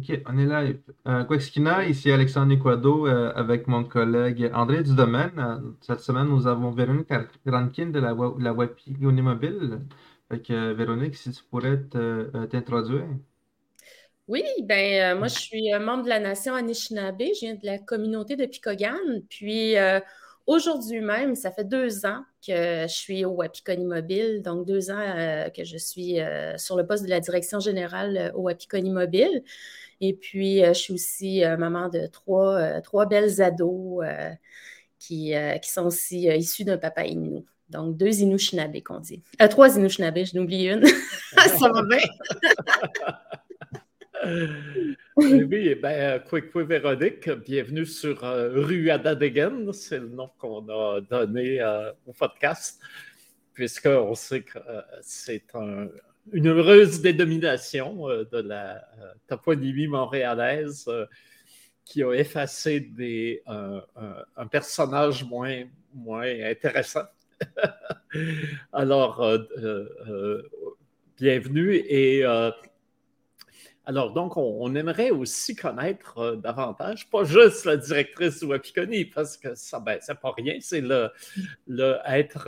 OK, on est live. Euh, Quexkina, ici Alexandre Niquado euh, avec mon collègue André Dudomaine. Euh, cette semaine, nous avons Véronique Rankin de la, wa- la euh, Véronique, si tu pourrais t'introduire. Oui, ben moi je suis membre de la nation Anishinaabe, je viens de la communauté de Picogan, puis aujourd'hui même, ça fait deux ans que je suis au Wapikoni Mobile, donc deux ans que je suis sur le poste de la direction générale au Wapikoni Mobile, et puis euh, je suis aussi euh, maman de trois, euh, trois belles ados qui, qui sont aussi issus d'un papa Innu. Donc, deux Inushinaabe qu'on dit. Euh, trois Inushinaabe, je n'oublie une. ça va bien. oui, ben, Kwekwe Véronique, bienvenue sur euh, Rue Adadegen, c'est le nom qu'on a donné euh, au podcast, puisqu'on sait que c'est un- une heureuse dénomination euh, de la euh, toponymie montréalaise euh, qui a effacé un- personnage moins, intéressant. Alors, bienvenue et alors, donc, on, aimerait aussi connaître davantage, pas juste la directrice Wapikoni, parce que ça, ben, c'est pas rien, c'est le, le être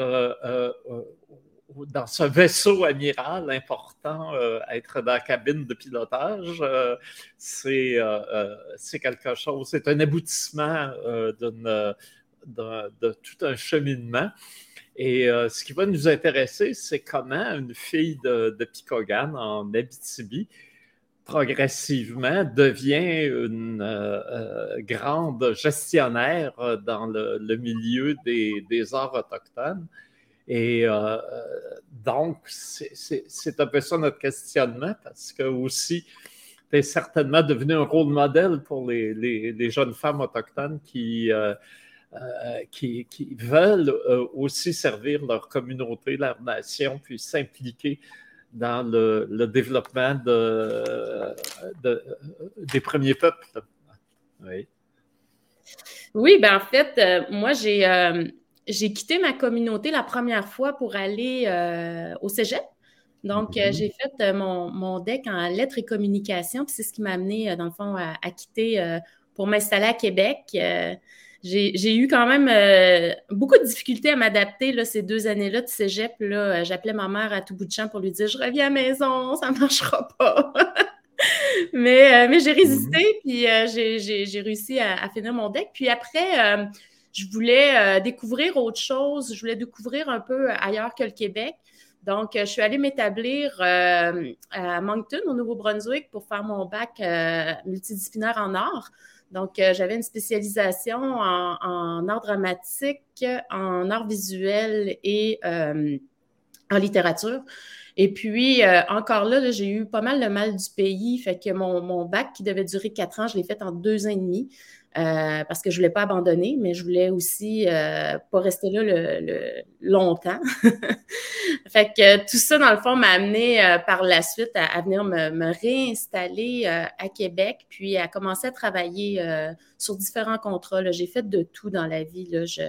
dans ce vaisseau amiral important, euh, être dans la cabine de pilotage, euh, c'est euh, c'est quelque chose, c'est un aboutissement de tout un cheminement. Et ce qui va nous intéresser, c'est comment une fille de, de Picogan en Abitibi progressivement devient une grande gestionnaire dans le, milieu des arts autochtones. Et euh, donc, c'est- un peu ça notre questionnement, parce que aussi, tu es certainement devenu un rôle modèle pour les, jeunes femmes autochtones qui, euh, euh, qui, veulent aussi servir leur communauté, leur nation, puis s'impliquer dans le, développement de, de- des premiers peuples. Oui. Oui, ben en fait, moi, j'ai j'ai quitté ma communauté la première fois pour aller euh, au cégep. Donc, euh, Mhm. j'ai fait euh, mon, mon deck en lettres et communication, puis c'est ce qui m'a amené, dans le fond, à, à quitter pour m'installer à Québec. J'ai j'ai eu quand même euh, beaucoup de difficultés à m'adapter là, ces deux années-là de cégep. Là. J'appelais ma mère à tout bout de champ pour lui dire Je reviens à la maison, ça ne marchera pas. mais euh, mais j'ai résisté, puis euh, j'ai- j'ai j'ai réussi à, à finir mon deck. Puis après, je voulais euh, découvrir autre chose. Je voulais découvrir un peu ailleurs que le Québec. Donc, euh, je suis allée m'établir euh, à Moncton, au Nouveau-Brunswick, pour faire mon bac multidisciplinaire en art. Donc, j'avais une spécialisation en, art dramatique, en art visuel et en littérature. Et puis, encore là, j'ai eu pas mal le mal du pays. Fait que mon bac, qui devait durer quatre ans, je l'ai fait en deux ans et demi. Euh, parce que je voulais pas abandonner, mais je voulais aussi euh, pas rester là le, le- longtemps. fait que tout ça, dans le fond, m'a amené euh, par la suite à, à venir me, me réinstaller euh, à Québec, puis à commencer à travailler euh, sur différents contrats. J'ai fait de tout dans la vie. là. Je,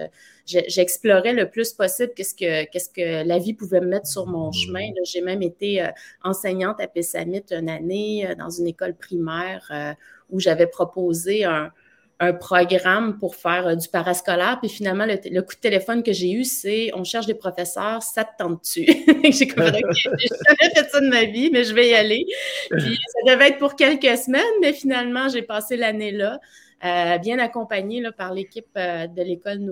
je- j'explorais le plus possible qu'est-ce que, qu'est-ce que la vie pouvait me mettre sur mon chemin. J'ai même été enseignante à Pessamit une année dans une école primaire où j'avais proposé un, un programme pour faire euh, du parascolaire. Puis finalement, le, le coup de téléphone que j'ai eu, c'est on cherche des professeurs, ça te tente-tu? j'ai comme OK, j'ai jamais fait ça de ma vie, mais je vais y aller. Puis ça devait être pour quelques semaines, mais finalement, j'ai passé l'année là. Euh, bien accompagnée là, par l'équipe euh, de l'école là,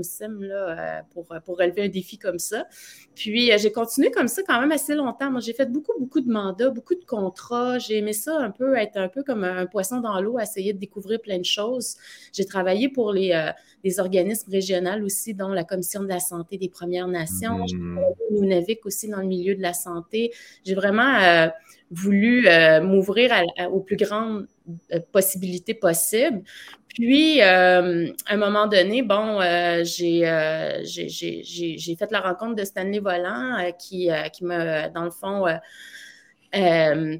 euh, pour, pour relever un défi comme ça. Puis j'ai continué comme ça quand même assez longtemps. Moi, j'ai fait beaucoup, beaucoup de mandats, beaucoup de contrats. J'ai aimé ça un peu, être un peu comme un poisson dans l'eau, essayer de découvrir plein de choses. J'ai travaillé pour les, les organismes régionaux aussi, dont la Commission de la santé des Premières Nations. J'ai Mhm. travaillé au Nunavik aussi dans le milieu de la santé. J'ai vraiment voulu m'ouvrir aux plus grandes possibilités possibles. Puis, euh, à un moment donné, bon, euh, j'ai euh, j'ai- fait la rencontre de Stanley Volant qui, qui m'a, dans le fond,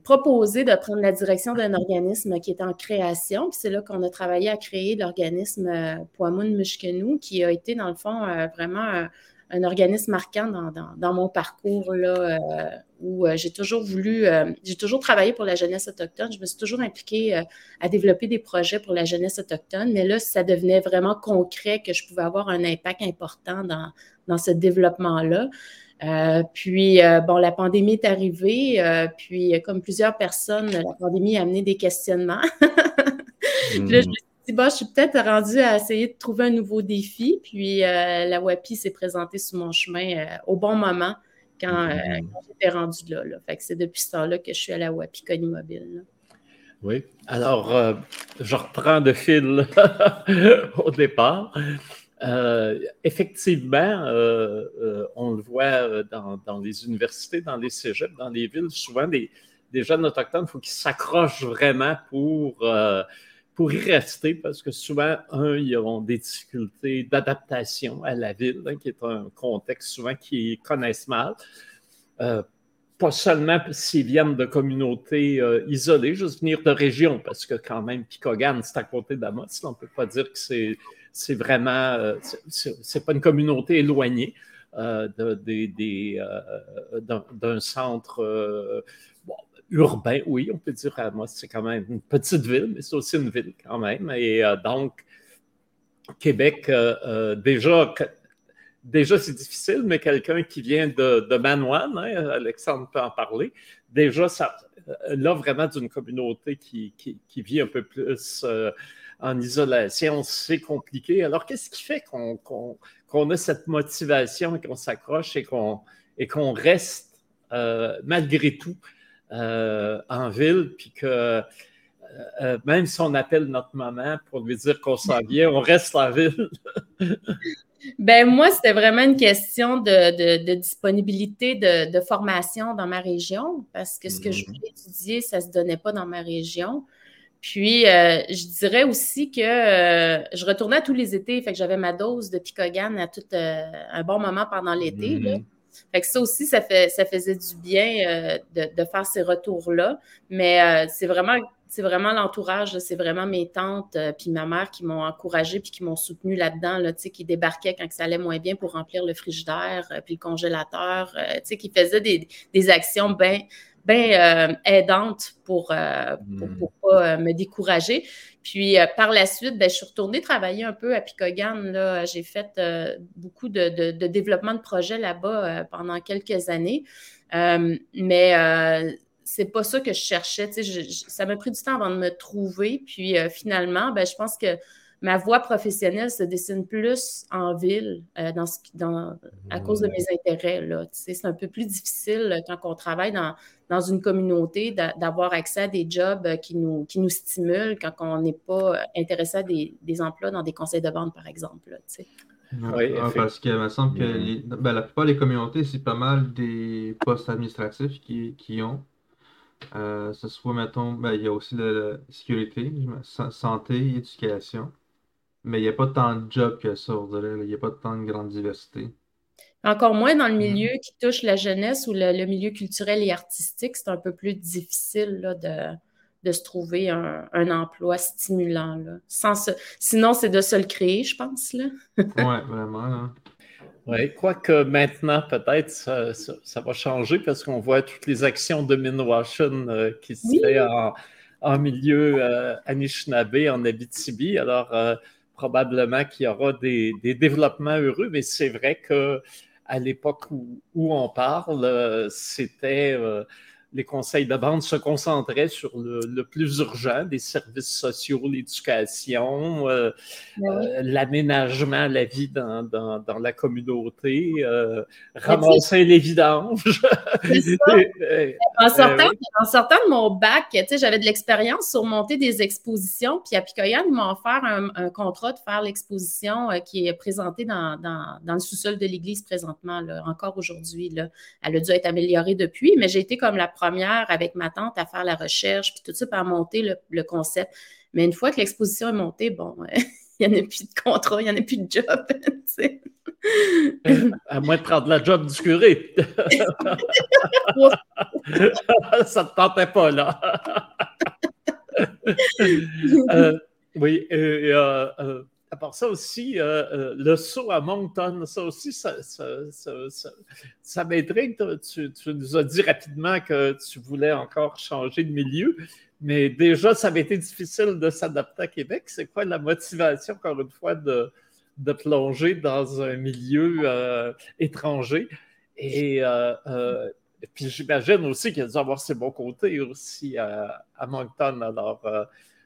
proposé de prendre la direction d'un organisme qui est en création. Puis c'est là qu'on a travaillé à créer l'organisme Poimun Mishkenu, qui a été, dans le fond, vraiment un, organisme marquant dans, mon parcours, là, où j'ai toujours voulu, j'ai toujours travaillé pour la jeunesse autochtone. Je me suis toujours impliquée à développer des projets pour la jeunesse autochtone, mais là, ça devenait vraiment concret que je pouvais avoir un impact important dans, dans ce développement-là. Euh, puis, euh, bon, la pandémie est arrivée, euh, puis comme plusieurs personnes, la pandémie a amené des questionnements. puis là, je me suis dit, bon, je suis peut-être rendue à essayer de trouver un nouveau défi, puis la WAPI s'est présentée sur mon chemin au bon moment quand, mm. j'étais rendue là, Fait que c'est depuis ce temps-là que je suis à la WAPI Conimobile. Oui, alors je reprends de fil au départ. Euh, effectivement, euh, euh, on le voit dans, les universités, dans les cégeps, dans les villes, souvent des, jeunes autochtones, il faut qu'ils s'accrochent vraiment pour, pour y rester parce que souvent, un, ils ont des difficultés d'adaptation à la ville, hein, qui est un contexte souvent qu'ils connaissent mal. pas seulement s'ils viennent de communautés isolées, juste venir de régions, parce que quand même, Picogan, c'est à côté d'Amos, on ne peut pas dire que c'est c'est vraiment, euh, c'est pas une communauté éloignée euh, euh, d'un centre urbain, oui, on peut dire, moi, c'est quand même une petite ville, mais c'est aussi une ville quand même. Et donc, Québec, déjà, déjà c'est difficile, mais quelqu'un qui vient de, de Manoine, hein, Alexandre peut en parler, déjà, ça, là, vraiment d'une communauté qui, qui, vit un peu plus en isolation, c'est compliqué. Alors, qu'est-ce qui fait qu'on a cette motivation et qu'on s'accroche et qu'on reste euh, malgré tout euh, en ville, puis que euh, même si on appelle notre maman pour lui dire qu'on s'en vient, on reste en ville? Ben moi, c'était vraiment une question de, disponibilité de, formation dans ma région, parce que ce que je mm-hmm. voulais étudier, ça ne se donnait pas dans ma région. Puis, euh, je dirais aussi que euh, je retournais tous les étés, fait que j'avais ma dose de picogan à tout euh, un bon moment pendant l'été. Mm-hmm. Fait que ça aussi, ça, fait, ça faisait du bien de, faire ces retours-là. Mais c'est vraiment, c'est vraiment l'entourage, c'est vraiment mes tantes puis ma mère qui m'ont encouragée puis qui m'ont soutenue là-dedans, là, qui débarquaient quand ça allait moins bien pour remplir le frigidaire puis le congélateur, qui faisaient des, des actions bien bien euh, aidante pour ne hmm. pas euh, me décourager. Puis euh, par la suite, ben, je suis retournée travailler un peu à Picogan. J'ai fait beaucoup de, développement de projets là-bas pendant quelques années. mais c'est pas ça que je cherchais. ça m'a pris du temps avant de me trouver. Puis finalement, ben, je pense que ma voie professionnelle se dessine plus en ville euh, dans, dans, à cause de mes intérêts. C'est un peu plus difficile euh, quand on travaille dans, dans une communauté d'avoir accès à des jobs euh, qui nous, qui nous stimulent quand on n'est pas intéressé à des, des, emplois dans des conseils de vente, par exemple. oui, parce qu'il me semble que mm-hmm. ben, la plupart des communautés, c'est pas mal des postes administratifs qui, qui ont. ce soit, mettons, ben, il y a aussi la sécurité, santé, éducation. Mais il n'y a pas tant de jobs que ça, on dirait. Il n'y a pas tant de grande diversité. Encore moins dans le milieu mm. qui touche la jeunesse ou le, milieu culturel et artistique. C'est un peu plus difficile de, de, se trouver un, emploi stimulant. Là. Sans sinon, c'est de se le créer, je pense. Oui, vraiment. Oui, quoique maintenant, peut-être, ça, ça, va changer parce qu'on voit toutes les actions de Minwashin euh, qui se fait en, en milieu euh, Anishinaabe, en Abitibi. Alors, euh, probablement qu'il y aura des, développements heureux, mais c'est vrai que à l'époque où, on parle, euh, c'était euh, les conseils de bande se concentraient sur le, plus urgent, des services sociaux, l'éducation, euh, euh, l'aménagement, la vie dans, dans, la communauté, euh, ramasser les vidanges. en, sortant, en, sortant, de mon bac, j'avais de l'expérience sur monter des expositions, puis à Picoyan, ils m'ont offert un, contrat de faire l'exposition qui est présentée dans, dans le sous-sol de l'église présentement, là, encore aujourd'hui. Elle a dû être améliorée depuis, mais j'ai été comme la première avec ma tante à faire la recherche, puis tout ça, pour monter le, concept. Mais une fois que l'exposition est montée, bon, il n'y en a plus de contrat, il n'y en a plus de job. à moins de prendre la job du curé. ça ne te tentait pas, là. Euh, oui, euh, part ça aussi, le saut à Moncton, ça aussi, ça, ça, m'intrigue. Tu, tu, nous as dit rapidement que tu voulais encore changer de milieu, mais déjà, ça avait été difficile de s'adapter à Québec. C'est quoi la motivation, encore une fois, de, de plonger dans un milieu étranger? Et puis j'imagine aussi qu'il a dû avoir ses bons côtés aussi à, Moncton. Alors, euh,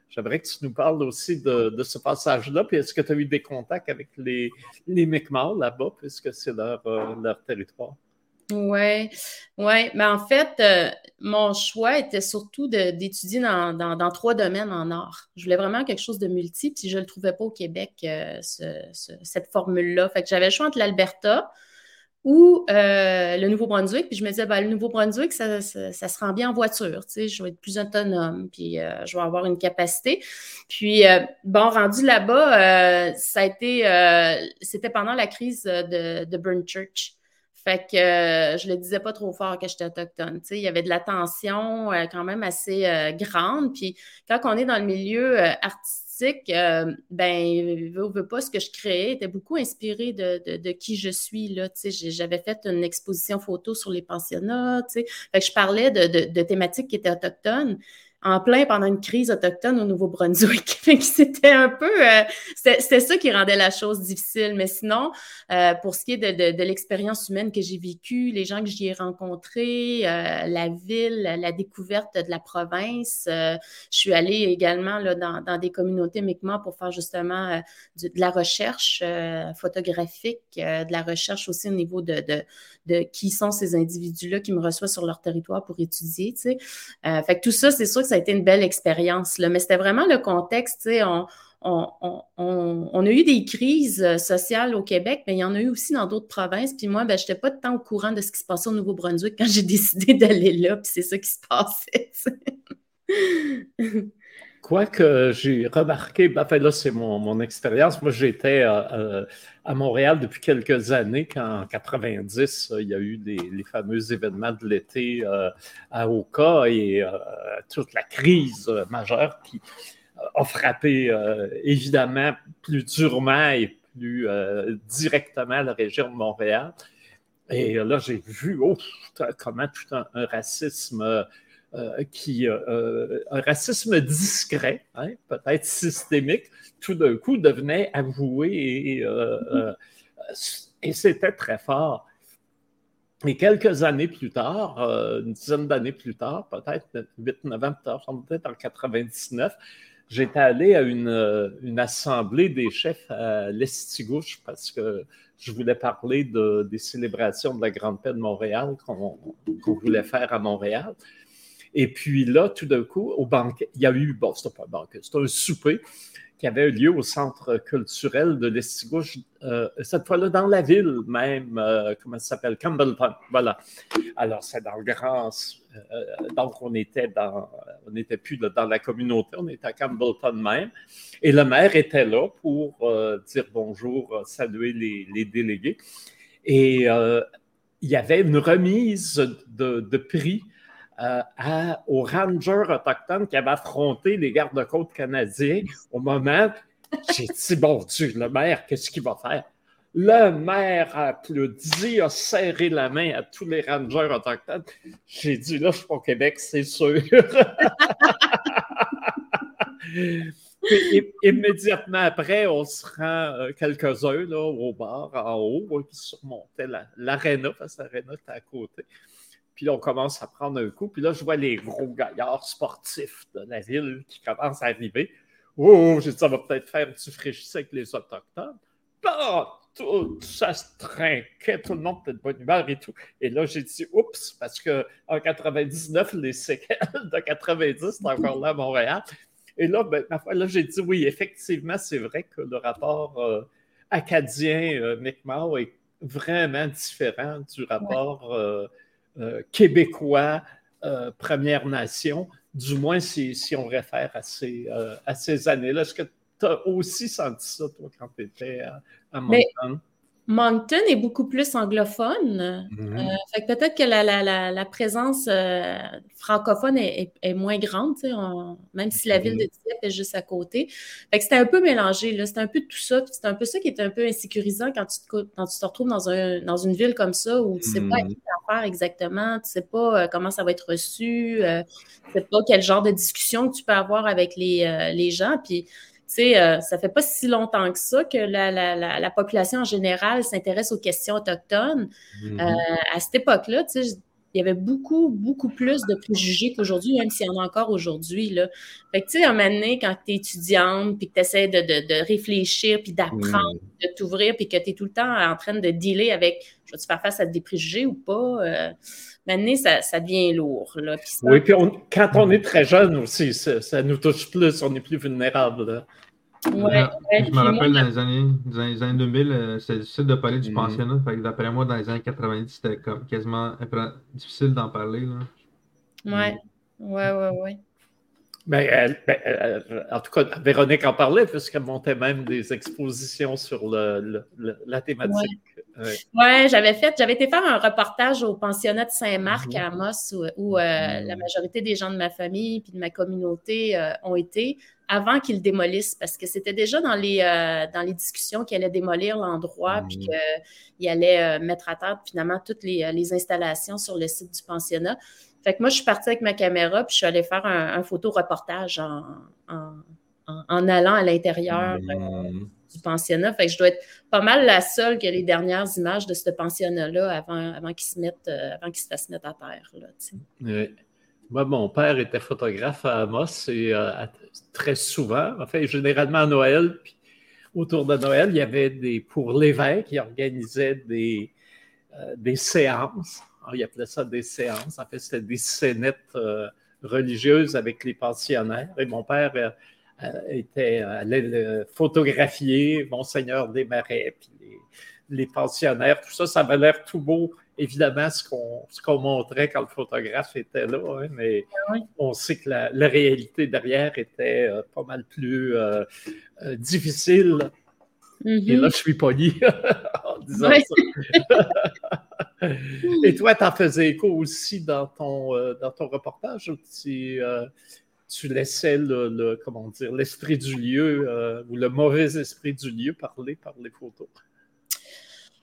j'aimerais que tu nous parles aussi de, ce passage-là. Puis est-ce que tu as eu des contacts avec les, les Mi'kmaq là-bas, puisque c'est leur, euh, territoire? Oui, ouais. mais en fait, euh, mon choix était surtout d'étudier dans, trois domaines en art. Je voulais vraiment quelque chose de multiple, puis je ne le trouvais pas au Québec, cette formule-là. Fait que j'avais le choix entre l'Alberta, ou euh, le Nouveau-Brunswick. Puis je me disais, ben, le Nouveau-Brunswick, ça, se rend bien en voiture. Tu sais, je vais être plus autonome, puis euh, je vais avoir une capacité. Puis, euh, bon, rendu là-bas, ça a été, c'était pendant la crise de, de Burn Church. Fait que je le disais pas trop fort que j'étais autochtone. Tu sais, il y avait de la tension quand même assez grande. Puis quand on est dans le milieu artistique, euh, ben, pas, ce que je créais était beaucoup inspiré de, qui je suis. Là, j'avais fait une exposition photo sur les pensionnats. Fait que je parlais de, de thématiques qui étaient autochtones en plein pendant une crise autochtone au Nouveau-Brunswick. c'était un peu, euh, ça qui rendait la chose difficile. Mais sinon, euh, pour ce qui est de, l'expérience humaine que j'ai vécue, les gens que j'y ai rencontrés, euh, la ville, la découverte de la province, je suis allée également là, dans, des communautés uniquement pour faire justement de, la recherche photographique, de la recherche aussi au niveau de, de, qui sont ces individus-là qui me reçoivent sur leur territoire pour étudier. Tu sais. fait que tout ça, c'est sûr que ça a été une belle expérience, mais c'était vraiment le contexte. On, on, on, a eu des crises euh, sociales au Québec, mais il y en a eu aussi dans d'autres provinces. Puis moi, ben, je n'étais pas temps au courant de ce qui se passait au Nouveau-Brunswick quand j'ai décidé d'aller là, puis c'est ça qui se passait. Quoique j'ai remarqué, ben, là c'est mon, expérience, moi j'étais euh, euh, à Montréal depuis quelques années, quand en 90, il y a eu les, fameux événements de l'été euh, à Oka et toute la crise majeure qui a frappé évidemment plus durement et plus directement la région de Montréal. Et là j'ai vu oh, comment tout un racisme euh, qui, euh, euh, un racisme discret, hein, peut-être systémique, tout d'un coup devenait avoué et, c'était très fort. Et quelques années plus tard, une dizaine d'années plus tard, peut-être 8-9 ans peut-être en 99, j'étais allé à une, assemblée des chefs à l'Estigouche parce que je voulais parler de, des célébrations de la Grande Paix de Montréal qu'on voulait faire à Montréal. Et puis là, tout d'un coup, au banquet, il y a eu, bon, c'était pas un banquet, c'était un souper qui avait eu lieu au centre culturel de l'Estigouche, euh, cette fois-là dans la ville même, euh, comment ça s'appelle, Campbellton, voilà. Alors, c'est dans le grand, euh, donc on était dans, on n'était plus dans la communauté, on était à Campbellton même, et le maire était là pour dire bonjour, saluer les, délégués, et il y avait une remise de prix euh, aux rangers autochtones qui avaient affronté les gardes-côtes canadiens au moment. J'ai dit, bon Dieu, le maire, qu'est-ce qu'il va faire? Le maire a applaudi, a serré la main à tous les rangers autochtones. J'ai dit, là, je suis au Québec, c'est sûr. immédiatement après, on se rend euh, quelques-uns au bar en haut qui surmontait l'aréna, parce que l'aréna était à côté. Puis on commence à prendre un coup. Puis là, je vois les gros gaillards sportifs de la ville qui commencent à arriver. Oh, j'ai dit, ça va peut-être faire du fraîchissement avec les Autochtones. Bah, tout, ça se trinquait, tout le monde était de bonne humeur et tout. Et là, j'ai dit, oups, parce qu'en 99, les séquelles de 90 c'est encore là à Montréal. Et là, ben, ma foi, là, j'ai dit, oui, effectivement, c'est vrai que le rapport euh, acadien euh, est vraiment différent du rapport. Euh, euh, québécois, euh, Première Nation, du moins si, si on réfère à ces, euh, à ces années-là. Est-ce que tu as aussi senti ça, toi, quand tu étais à, à Moncton est beaucoup plus anglophone. Mhm. Euh, fait peut-être que la, présence euh, francophone est, moins grande, même si la ville de mhm. Dieppe est juste à côté. Fait que c'était un peu mélangé. C'était un peu tout ça. C'est un peu ça qui est un peu insécurisant quand tu te, quand tu te retrouves dans, un, dans une ville comme ça où tu ne sais pas mhm. quoi faire exactement, tu ne sais pas euh, comment ça va être reçu, tu ne sais pas quel genre de discussion tu peux avoir avec les, les gens. Puis sais, euh, ça fait pas si longtemps que ça que la, population en général s'intéresse aux questions autochtones. Mm-hmm. Euh, à cette époque-là, tu sais, il y avait beaucoup, beaucoup plus de préjugés qu'aujourd'hui, même s'il y en a encore aujourd'hui. Là. Fait que, tu sais, à un moment donné, quand tu es étudiante, puis que tu essaies de, réfléchir, puis d'apprendre, mm. de t'ouvrir, puis que tu es tout le temps en train de dealer avec, je vais-tu faire face à des préjugés ou pas? Euh, maintenant, ça, ça, devient lourd. Là, oui, puis quand on est très jeune aussi, ça, nous touche plus, on est plus vulnérable. Ouais, je me rappelle dans les années, dans les années 2000, euh, c'était difficile de parler du mm. pensionnat. Fait d'après moi, dans les années 90, c'était comme quasiment difficile d'en parler. Là. Ouais, ouais, ouais, ouais. Ben, ben en tout cas, Véronique en parlait puisqu'elle montait même des expositions sur le, la thématique. Oui, j'avais fait, j'avais été faire un reportage au pensionnat de Saint-Marc mhm. à Amos où, euh, mhm. la majorité des gens de ma famille et de ma communauté euh, ont été avant qu'ils démolissent parce que c'était déjà dans les, euh, dans les discussions qu'ils allaient démolir l'endroit puis mhm. qu'ils allaient mettre à terre finalement toutes les, les installations sur le site du pensionnat. Fait que moi, je suis partie avec ma caméra, puis je suis allée faire un, photo-reportage en, en, allant à l'intérieur mmh. Du pensionnat. Fait que je dois être pas mal la seule qui a les dernières images de ce pensionnat-là avant, avant qu'il se mette, euh, avant qu'il se fasse mettre à terre. Là, oui. Moi, mon père était photographe à Amos et euh, très souvent, généralement à Noël, puis autour de Noël, il y avait des, pour l'évêque, il organisait des, des séances ah, il appelait ça des séances. En fait, c'était des scénettes euh, religieuses avec les pensionnaires. Et mon père euh, euh, était, allait photographier Monseigneur des Marais, puis les, pensionnaires. Tout ça, ça avait l'air tout beau. Évidemment, ce qu'on montrait quand le photographe était là, hein, mais ah on sait que la, réalité derrière était pas mal plus difficile. Et mm-hmm. là, je suis poli en disant ça. Et toi, tu en faisais écho aussi dans ton, euh, dans ton reportage tu, euh, tu laissais l'esprit du lieu euh, ou le mauvais esprit du lieu parler par les photos?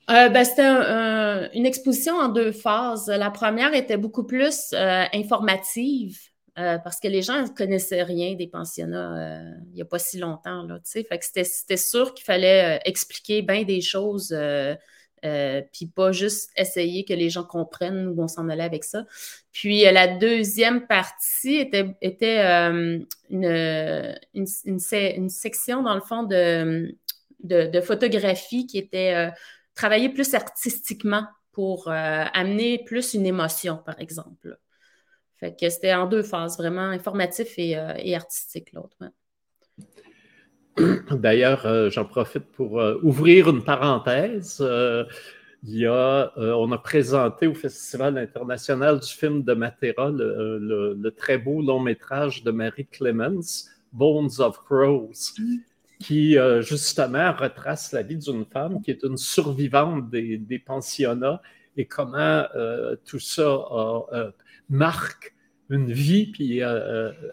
Ben, c'était une exposition en deux phases. La première était beaucoup plus informative. parce que les gens ne connaissaient rien des pensionnats il n'y a pas si longtemps. C'était sûr qu'il fallait expliquer bien des choses euh, puis pas juste essayer que les gens comprennent où on s'en allait avec ça. Puis euh, la deuxième partie était, était euh, une, une, section, dans le fond, de, de, photographie qui était travaillée plus artistiquement pour amener plus une émotion, par exemple. Fait que c'était en deux phases, vraiment informatif et, et artistique, l'autre. D'ailleurs, euh, j'en profite pour euh, ouvrir une parenthèse. Euh, on a présenté au Festival international du film de Matera le, très beau long métrage de Mary Clemens, Bones of Crows, qui justement retrace la vie d'une femme qui est une survivante des, pensionnats et comment tout ça marque une vie, puis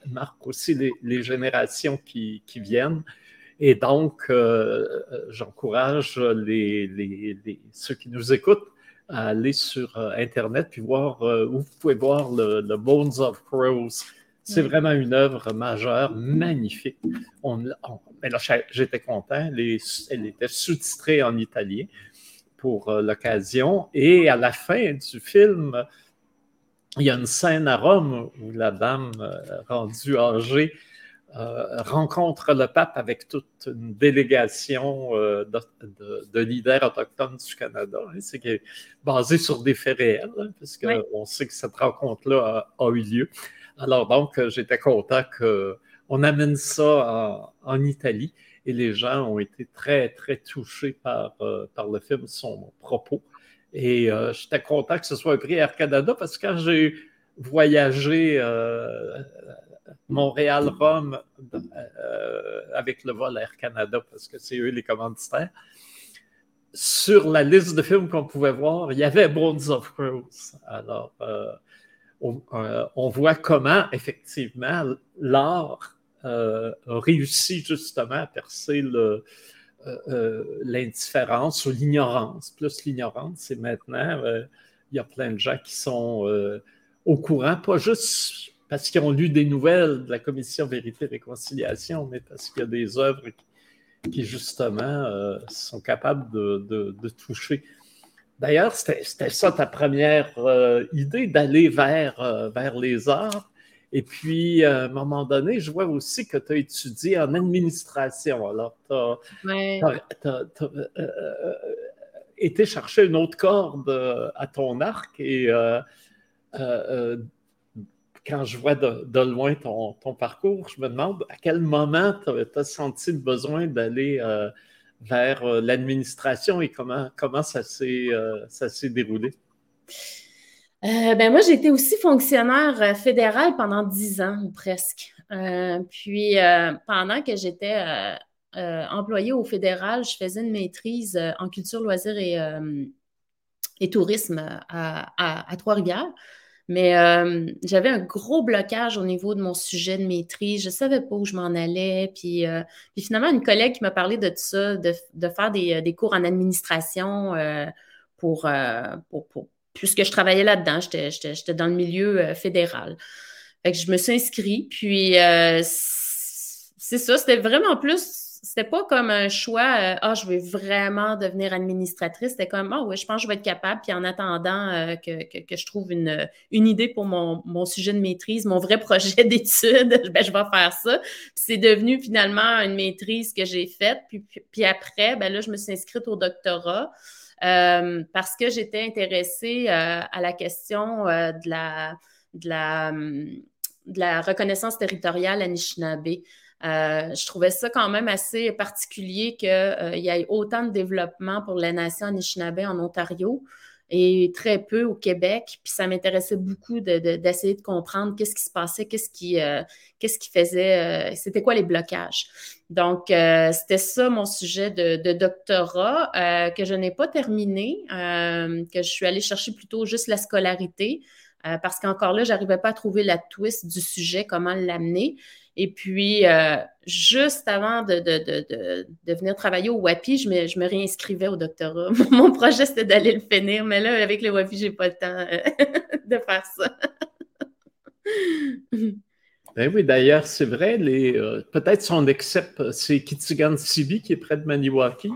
marque aussi les, générations qui viennent. Et donc, euh, euh, j'encourage les, ceux qui nous écoutent à aller sur euh, Internet puis voir où vous pouvez voir le, Bones of Crows. C'est vraiment une œuvre majeure, magnifique. On, mais là, j'étais content. elle était sous-titrée en italien pour l'occasion. Et à la fin du film, il y a une scène à Rome où la dame rendue âgée euh, rencontre le pape avec toute une délégation euh, de, leaders autochtones du Canada. Hein. c'est basé sur des faits réels, hein, parce qu'on sait que cette rencontre-là a, eu lieu. Alors donc, euh, j'étais content qu'on amène ça en, Italie et les gens ont été très, très touchés par, par le film, son propos. Et j'étais content que ce soit un prix Air Canada parce que quand j'ai voyagé Montréal-Rome euh, avec le vol Air Canada parce que c'est eux les commanditaires. sur la liste de films qu'on pouvait voir, il y avait Bones of Crows. Alors, on, voit comment, effectivement, l'art a réussi justement à percer l'indifférence ou l'ignorance. Plus l'ignorance, et maintenant, il y a plein de gens qui sont au courant, pas juste parce qu'ils ont lu des nouvelles de la commission Vérité et Réconciliation, mais parce qu'il y a des œuvres qui, justement, euh, sont capables de, toucher. D'ailleurs, c'était ça ta première euh, idée, d'aller vers, euh, vers les arts. Et puis, à un moment donné, je vois aussi que tu as étudié en administration. Alors, tu as, été chercher une autre corde à ton arc et quand je vois de, loin ton, parcours, je me demande à quel moment tu as, senti le besoin d'aller euh, vers euh, l'administration et comment, comment ça s'est euh, déroulé? ben moi, j'ai été aussi fonctionnaire fédéral pendant dix ans ou presque. puis, pendant que j'étais employée au fédéral, je faisais une maîtrise en culture, loisirs et, et tourisme à Trois-Rivières. Mais euh, j'avais un gros blocage au niveau de mon sujet de maîtrise. Je ne savais pas où je m'en allais. Puis, euh, puis, finalement, une collègue qui m'a parlé de ça, de, faire des, des, cours en administration euh, pour, pour, puisque je travaillais là-dedans, j'étais dans le milieu fédéral. Fait que je me suis inscrite. Puis c'est ça, c'était vraiment plus c'était pas comme un choix, euh, ah, je veux vraiment devenir administratrice. C'était comme, ah oui, je pense que je vais être capable. Puis en attendant euh, que, que, je trouve une, une idée pour mon, mon, sujet de maîtrise, mon vrai projet d'étude, ben, je vais faire ça. c'est devenu finalement une maîtrise que j'ai faite. Puis, puis, après, ben là, je me suis inscrite au doctorat. Euh, parce que j'étais intéressée à la question de, la, la, de la reconnaissance territoriale à Anishinaabe. Euh, je trouvais ça quand même assez particulier qu'il euh, y ait autant de développement pour la nation Anishinaabe en Ontario et très peu au Québec. Puis ça m'intéressait beaucoup d'essayer de, comprendre qu'est-ce qui se passait, qu'est-ce qui, euh, qu'est-ce qui faisait, c'était quoi les blocages. Donc, c'était ça mon sujet de, doctorat que je n'ai pas terminé, que je suis allée chercher plutôt juste la scolarité. parce qu'encore là, je n'arrivais pas à trouver la twist du sujet, comment l'amener. Et puis, euh, juste avant de, venir travailler au WAPI, je me, je me réinscrivais au doctorat. Mon projet, c'était d'aller le finir, mais là, avec le WAPI, je n'ai pas le temps euh, de faire ça. ben oui, d'ailleurs, c'est vrai, euh, peut-être son accepte, c'est Kitigan Sibi qui est près de Maniwaki.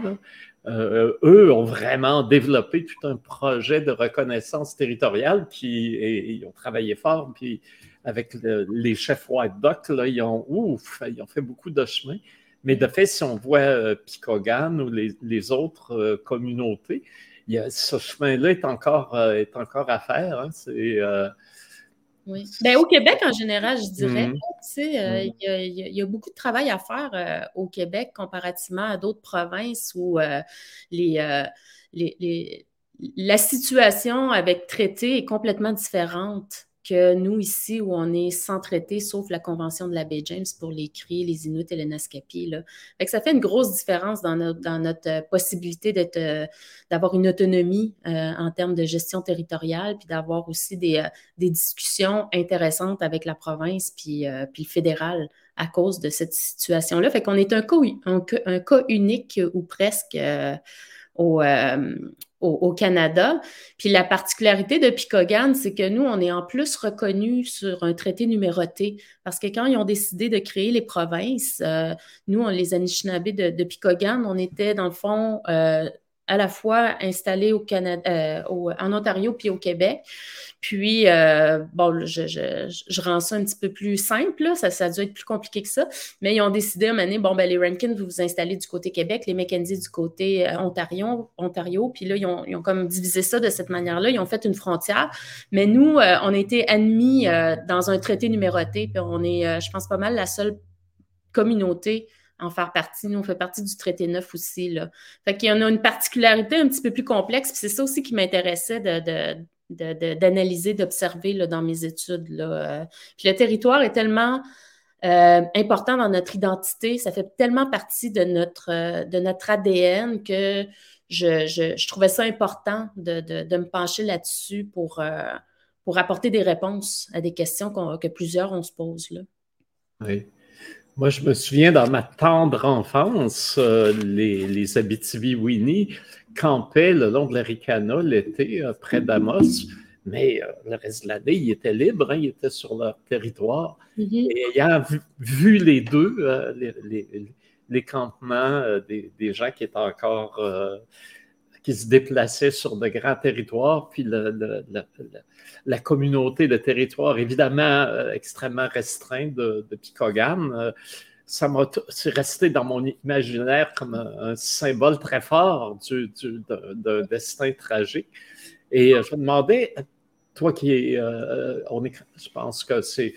eux ont vraiment développé tout un projet de reconnaissance territoriale, qui ils ont travaillé fort, puis avec les chefs White Duck, là, ils, ont, ouf, ils ont fait beaucoup de chemin. Mais de fait, si on voit euh, Picogan ou les, autres euh, communautés, il y a, ce chemin-là est encore, euh, est encore à faire. Hein. c'est, oui. Ben, au Québec, en général, je dirais, mm-hmm. mm-hmm. il, y a, beaucoup de travail à faire au Québec comparativement à d'autres provinces où les, les, la situation avec traité est complètement différente que nous, ici, où on est sans traité, sauf la Convention de la baie James pour les Cris, les Inuits et les Naskapi. Là. Fait que ça fait une grosse différence dans notre, dans notre euh, possibilité euh, d'avoir une autonomie euh, en termes de gestion territoriale, puis d'avoir aussi des, des, discussions intéressantes avec la province puis, puis le fédéral à cause de cette situation-là. Fait qu'on est un cas, un cas unique ou presque au, au, Canada. Puis la particularité de Picogan, c'est que nous, on est en plus reconnus sur un traité numéroté parce que quand ils ont décidé de créer les provinces, euh, nous, on, les Anishinaabe de, de Picogan, on était dans le fond euh, à la fois installés au Canada, euh, en Ontario puis au Québec. Puis, euh, bon, je, rends ça un petit peu plus simple, Ça, ça a dû être plus compliqué que ça. Mais ils ont décidé à un moment donné, bon, ben, les Rankin, vous vous installez du côté Québec, les Mackenzie du côté euh, Ontario, Ontario. Puis là, ils ont, comme divisé ça de cette manière-là. Ils ont fait une frontière. Mais nous, on a été admis dans un traité numéroté. Puis on est, je pense, pas mal la seule communauté en faire partie. Nous, on fait partie du traité neuf aussi. Là. Fait qu'il y en a une particularité un petit peu plus complexe. Puis c'est ça aussi qui m'intéressait de, d'analyser, d'observer dans mes études. Là. Euh. Puis le territoire est tellement euh, important dans notre identité, ça fait tellement partie de notre, euh, de notre ADN que je, trouvais ça important de, me pencher là-dessus pour, pour apporter des réponses à des questions que plusieurs on se pose. Là. Oui. Moi, je me souviens dans ma tendre enfance, les, les Abitibi-Winnie campaient le long de la l'été près d'Amos mais euh, le reste de l'année, ils étaient libres, hein, ils étaient sur leur territoire. Mm-hmm. Et ayant vu, les deux, euh, les, campements euh, des, gens qui étaient encore, qui se déplaçaient sur de grands territoires, puis la communauté de territoire évidemment extrêmement restreint de, de Picogan, ça m'a c'est resté dans mon imaginaire comme un, symbole très fort d'un destin tragique. Et je me demandais, toi qui es, euh, on est, je pense que c'est,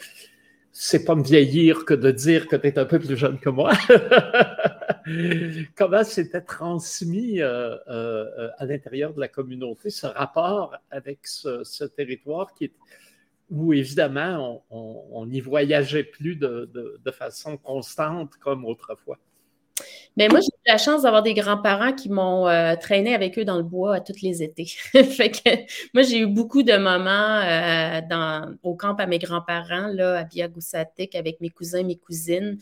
c'est pas me vieillir que de dire que tu es un peu plus jeune que moi. Comment c'était transmis euh, euh, à l'intérieur de la communauté ce rapport avec ce, territoire qui est, où évidemment on n'y voyageait plus de façon constante comme autrefois? Mais moi, j'ai eu la chance d'avoir des grands-parents qui m'ont euh, traîné avec eux dans le bois à tous les étés. fait que moi, j'ai eu beaucoup de moments euh, dans, au camp à mes grands-parents, là, à Biagoussatic, avec mes cousins, mes cousines.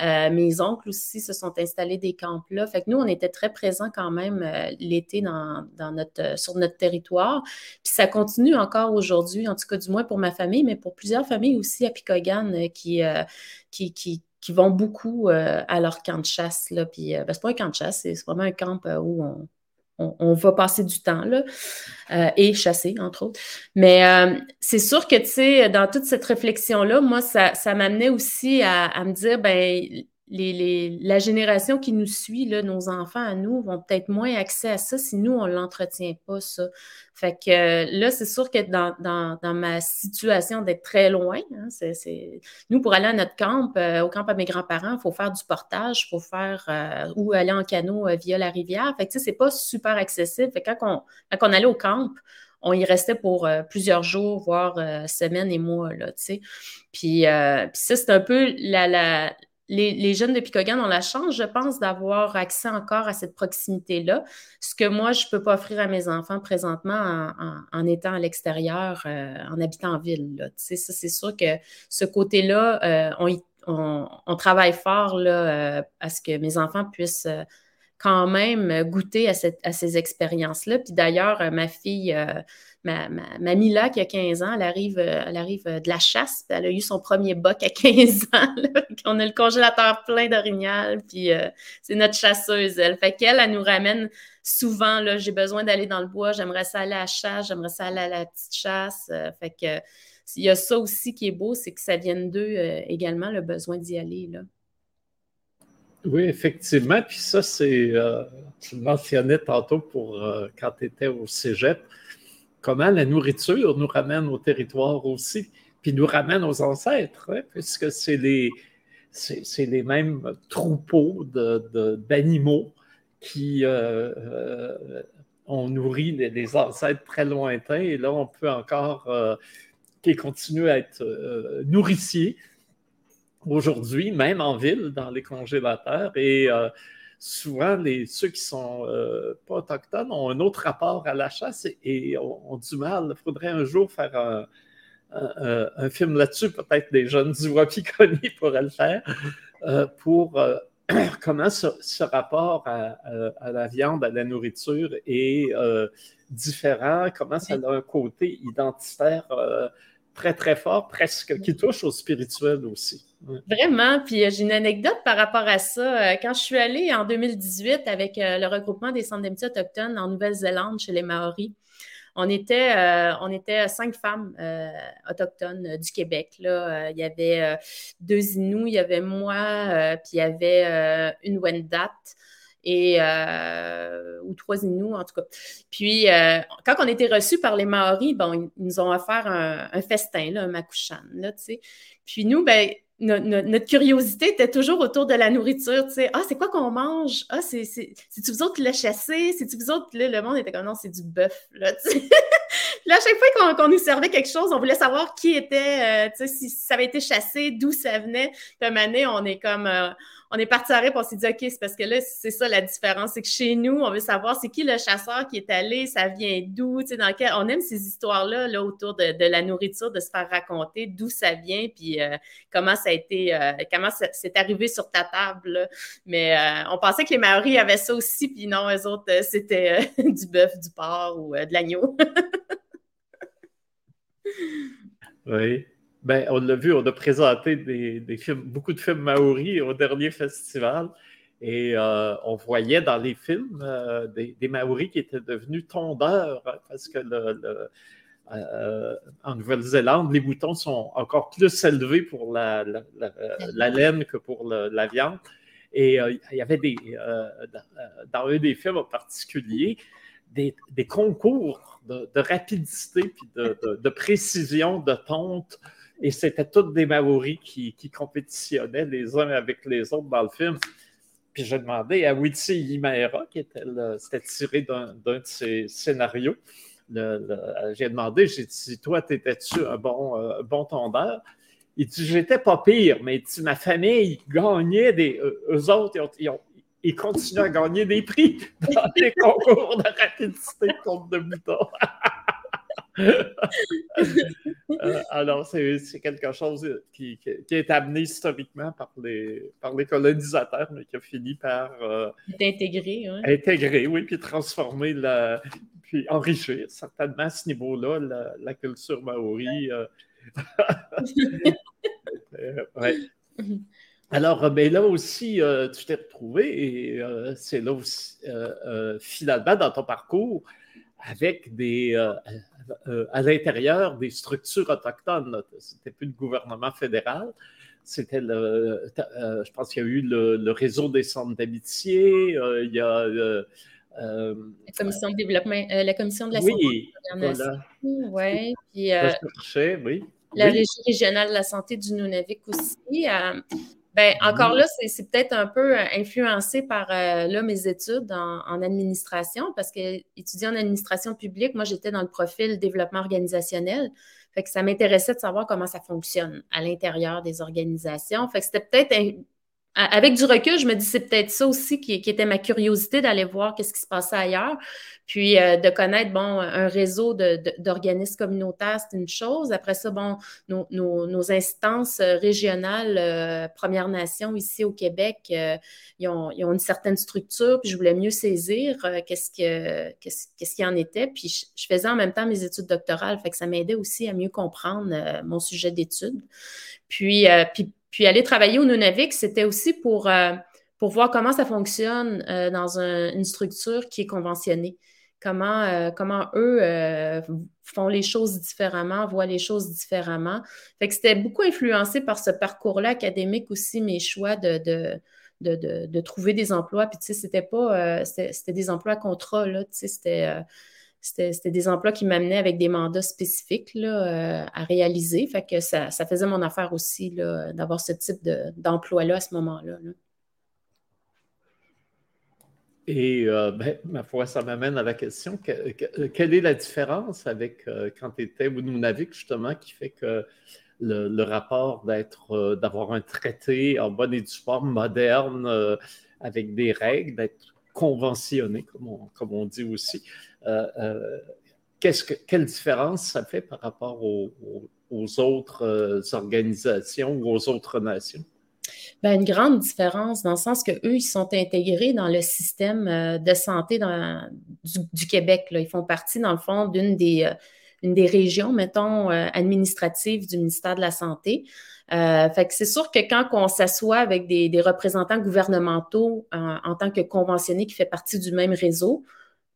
Euh, mes oncles aussi se sont installés des camps là. Fait que nous, on était très présents quand même l'été dans, notre, sur notre territoire. Puis ça continue encore aujourd'hui, en tout cas du moins pour ma famille, mais pour plusieurs familles aussi à Picogan qui, qui, qui qui vont beaucoup euh, à leur camp de chasse. Là, puis, euh, ben, c'est pas un camp de chasse, c'est vraiment un camp euh, où on, va passer du temps là, et chasser, entre autres. Mais c'est sûr que, tu sais, dans toute cette réflexion-là, moi, ça, ça m'amenait aussi à, à, me dire, ben la génération qui nous suit, là, nos enfants à nous, vont peut-être moins accès à ça si nous, on ne l'entretient pas, ça. Fait que euh, là, c'est sûr que dans, dans, ma situation d'être très loin, hein, nous, pour aller à notre camp, euh, au camp à mes grands-parents, il faut faire du portage, il faut faire euh, ou aller en canot via la rivière. Fait que c'est pas super accessible. Fait que quand on, quand allait au camp, on y restait pour plusieurs jours, voire semaines et mois, là, tu sais. Puis, puis ça, c'est un peu la, la, les, jeunes de Picogan ont la chance, je pense, d'avoir accès encore à cette proximité-là, ce que moi, je ne peux pas offrir à mes enfants présentement en, étant à l'extérieur, euh, en habitant en ville. C'est sûr que ce côté-là, euh, on, travaille fort euh, à ce que mes enfants puissent quand même goûter à, à ces expériences-là. Puis d'ailleurs, ma fille ma, ma, Mila, qui a 15 ans, elle arrive, euh, elle arrive euh, de la chasse. Elle a eu son premier boc à 15 ans. On a le congélateur plein d'orignal. Puis euh, c'est notre chasseuse, elle. Fait qu'elle, elle nous ramène souvent. Là, j'ai besoin d'aller dans le bois. J'aimerais ça aller à la chasse. J'aimerais ça aller à la petite chasse. fait que il y a ça aussi qui est beau, c'est que ça vienne d'eux également, le besoin d'y aller. Là. Oui, effectivement. Puis ça, c'est, tu le mentionnais tantôt pour quand tu étais au cégep comment la nourriture nous ramène au territoire aussi, puis nous ramène aux ancêtres, hein, puisque c'est les, mêmes troupeaux d'animaux qui euh, euh, ont nourri les, ancêtres très lointains, et là, on peut encore euh, qui continuer à être nourriciers aujourd'hui, même en ville, dans les congélateurs, et souvent, les, ceux qui sont euh, pas autochtones ont un autre rapport à la chasse et, ont, du mal. Il faudrait un jour faire un, film là-dessus, peut-être des jeunes du Wapikoni pourraient le faire, euh, pour euh, comment ce, rapport à, la viande, à la nourriture est différent, comment ça a un côté identitaire très, très fort, presque, qui touche au spirituel aussi. Vraiment. Puis euh, j'ai une anecdote par rapport à ça. Euh, quand je suis allée en 2018 avec euh, le regroupement des centres d'amitié autochtones en Nouvelle-Zélande chez les Maoris, on était, on était cinq femmes autochtones du Québec. Là. il y avait deux Inuits, il y avait moi, puis il y avait une Wendat et ou trois Inuits en tout cas. Puis quand on était reçus par les Maoris, bon, ils nous ont offert un, festin, là, un makuchan, là, tu sais. Puis nous, ben notre curiosité était toujours autour de la nourriture. Tu sais, ah, c'est quoi qu'on mange? Ah, c'est, tu vous autres qui l'avez chassé? C'est-tu vous autres? Là, le monde était comme non, c'est du bœuf. Là, tu sais. là, à chaque fois qu'on, nous servait quelque chose, on voulait savoir qui était, euh, tu sais, si ça avait été chassé, d'où ça venait. À un on est comme, euh, on est parti à rire, on s'est dit, OK, c'est parce que là, c'est ça la différence. C'est que chez nous, on veut savoir c'est qui le chasseur qui est allé, ça vient d'où, tu sais, dans quel... On aime ces histoires-là, là, autour de, la nourriture, de se faire raconter d'où ça vient, puis euh, comment ça a été, euh, comment c'est arrivé sur ta table. Mais on pensait que les Maoris avaient ça aussi, puis non, eux autres, c'était du bœuf, du porc ou de l'agneau. oui. Ben, on l'a vu, on a présenté des, films, beaucoup de films maoris au dernier festival. Et euh, on voyait dans les films euh, des, Maoris qui étaient devenus tondeurs hein, parce que euh, en Nouvelle-Zélande, les boutons sont encore plus élevés pour la, laine que pour la viande. Et il y avait des, dans un des films en particulier, des, concours de, rapidité puis de, précision de tonte et c'était tous des Maoris qui, compétitionnaient les uns avec les autres dans le film. Puis j'ai demandé à Witsi Yimera, qui était c'était tiré d'un de ses scénarios. j'ai demandé, j'ai dit, toi, t'étais-tu un bon, euh, bon tondeur? Il dit, j'étais pas pire, mais ma famille gagnait des. eux autres, ils, ont, ils, continuent à gagner des prix dans les concours de rapidité contre de moutons. Euh, alors, c'est quelque chose qui, est amené historiquement par les, par les colonisateurs, mais qui a fini par euh, intégrer, intégrer, oui, puis transformer, la, puis enrichir certainement à ce niveau-là la, culture maori. Euh. Alors, ben là aussi, tu t'es retrouvé et c'est là aussi, finalement, dans ton parcours, avec des, euh, à l'intérieur des structures autochtones. C'était plus le gouvernement fédéral. C'était le, euh, je pense qu'il y a eu le, réseau des centres d'amitié. Euh, il y a la commission de développement, la commission de la oui, santé. Oui, puis, oui. La régie régionale de la santé du Nunavik aussi. Ben, encore là, c'est peut-être un peu euh, influencé par euh, là, mes études en, administration, parce que étudier en administration publique, moi, j'étais dans le profil développement organisationnel. Fait que ça m'intéressait de savoir comment ça fonctionne à l'intérieur des organisations. Fait que c'était peut-être avec du recul, je me dis c'est peut-être ça aussi qui, était ma curiosité d'aller voir qu'est-ce qui se passait ailleurs. Puis euh, de connaître, bon, un réseau d'organismes communautaires, c'est une chose. Après ça, bon, nos, instances régionales, euh, Premières Nations ici au Québec, euh, ils, ont, une certaine structure, puis je voulais mieux saisir qu'est-ce qu'il qu'est-ce qui en était. Puis je, faisais en même temps mes études doctorales, que ça m'aidait aussi à mieux comprendre mon sujet d'étude. Puis, puis puis aller travailler au Nunavik, c'était aussi pour, euh, pour voir comment ça fonctionne euh, dans une structure qui est conventionnée. Comment, euh, comment eux font les choses différemment, voient les choses différemment. Fait que c'était beaucoup influencé par ce parcours-là académique aussi, mes choix de, de, de, trouver des emplois. Puis, tu sais, c'était pas, c'était des emplois à contrat, là, tu sais, c'était c'était des emplois qui m'amenaient avec des mandats spécifiques là, euh, à réaliser. Fait que ça, faisait mon affaire aussi d'avoir ce type d'emploi-là à ce moment-là. Et euh, ben, ma foi, ça m'amène à la question quelle est la différence avec euh, quand tu étais au Nunavik, justement, qui fait que le, rapport d'être, d'avoir un traité en bonne et due forme moderne, avec des règles, d'être conventionné, comme on dit aussi, euh, euh, que, quelle différence ça fait par rapport aux, autres euh, organisations ou aux autres nations? Ben, une grande différence dans le sens que eux, ils sont intégrés dans le système de santé du, Québec. Ils font partie, dans le fond, d'une des, une des régions, mettons, administratives du ministère de la Santé. fait que c'est sûr que quand on s'assoit avec des, représentants gouvernementaux en, tant que conventionnés qui fait partie du même réseau,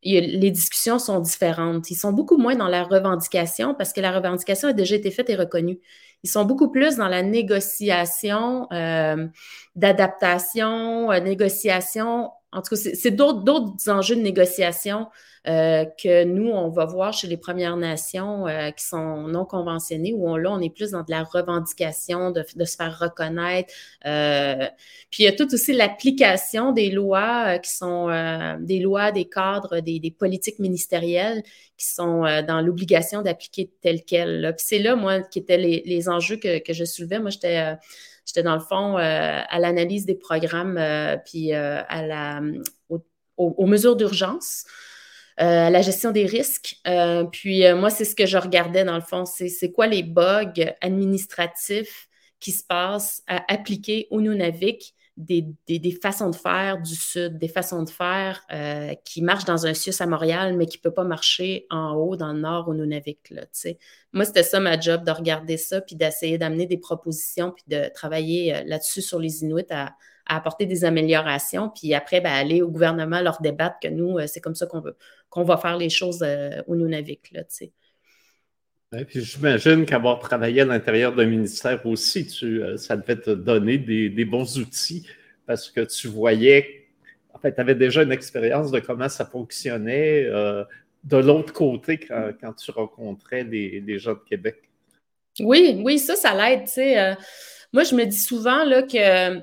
les discussions sont différentes. Ils sont beaucoup moins dans la revendication parce que la revendication a déjà été faite et reconnue. Ils sont beaucoup plus dans la négociation, euh, d'adaptation, euh, négociation. En tout cas, c'est d'autres enjeux de négociation euh, que nous, on va voir chez les Premières Nations euh, qui sont non conventionnées, où on, là, on est plus dans de la revendication, de, se faire reconnaître. Euh, puis il y a tout aussi l'application des lois qui sont des lois, des cadres, des, politiques ministérielles qui sont dans l'obligation d'appliquer tel quel. Puis c'est là, moi, qui étaient les, enjeux que, que, je soulevais. Moi, j'étais J'étais dans le fond à l'analyse des programmes, puis à la, aux, mesures d'urgence. à la gestion des risques. puis moi, c'est ce que je regardais dans le fond, c'est quoi les bugs administratifs qui se passent à appliquer au Nunavik? Des, façons de faire du Sud, des façons de faire euh, qui marchent dans un CIUS à Montréal, mais qui ne peut pas marcher en haut, dans le nord, au Nunavik. Là, Moi, c'était ça ma job, de regarder ça, puis d'essayer d'amener des propositions, puis de travailler euh, là-dessus sur les Inuits à, apporter des améliorations, puis après, ben, aller au gouvernement leur débattre que nous, euh, c'est comme ça qu'on veut qu'on va faire les choses au Nunavik. Là, puis j'imagine qu'avoir travaillé à l'intérieur d'un ministère aussi, euh, ça devait te donner des, bons outils parce que tu voyais, en fait, tu avais déjà une expérience de comment ça fonctionnait euh, de l'autre côté quand, tu rencontrais les, gens de Québec. Oui, oui, ça, ça l'aide. Euh, moi, je me dis souvent là, que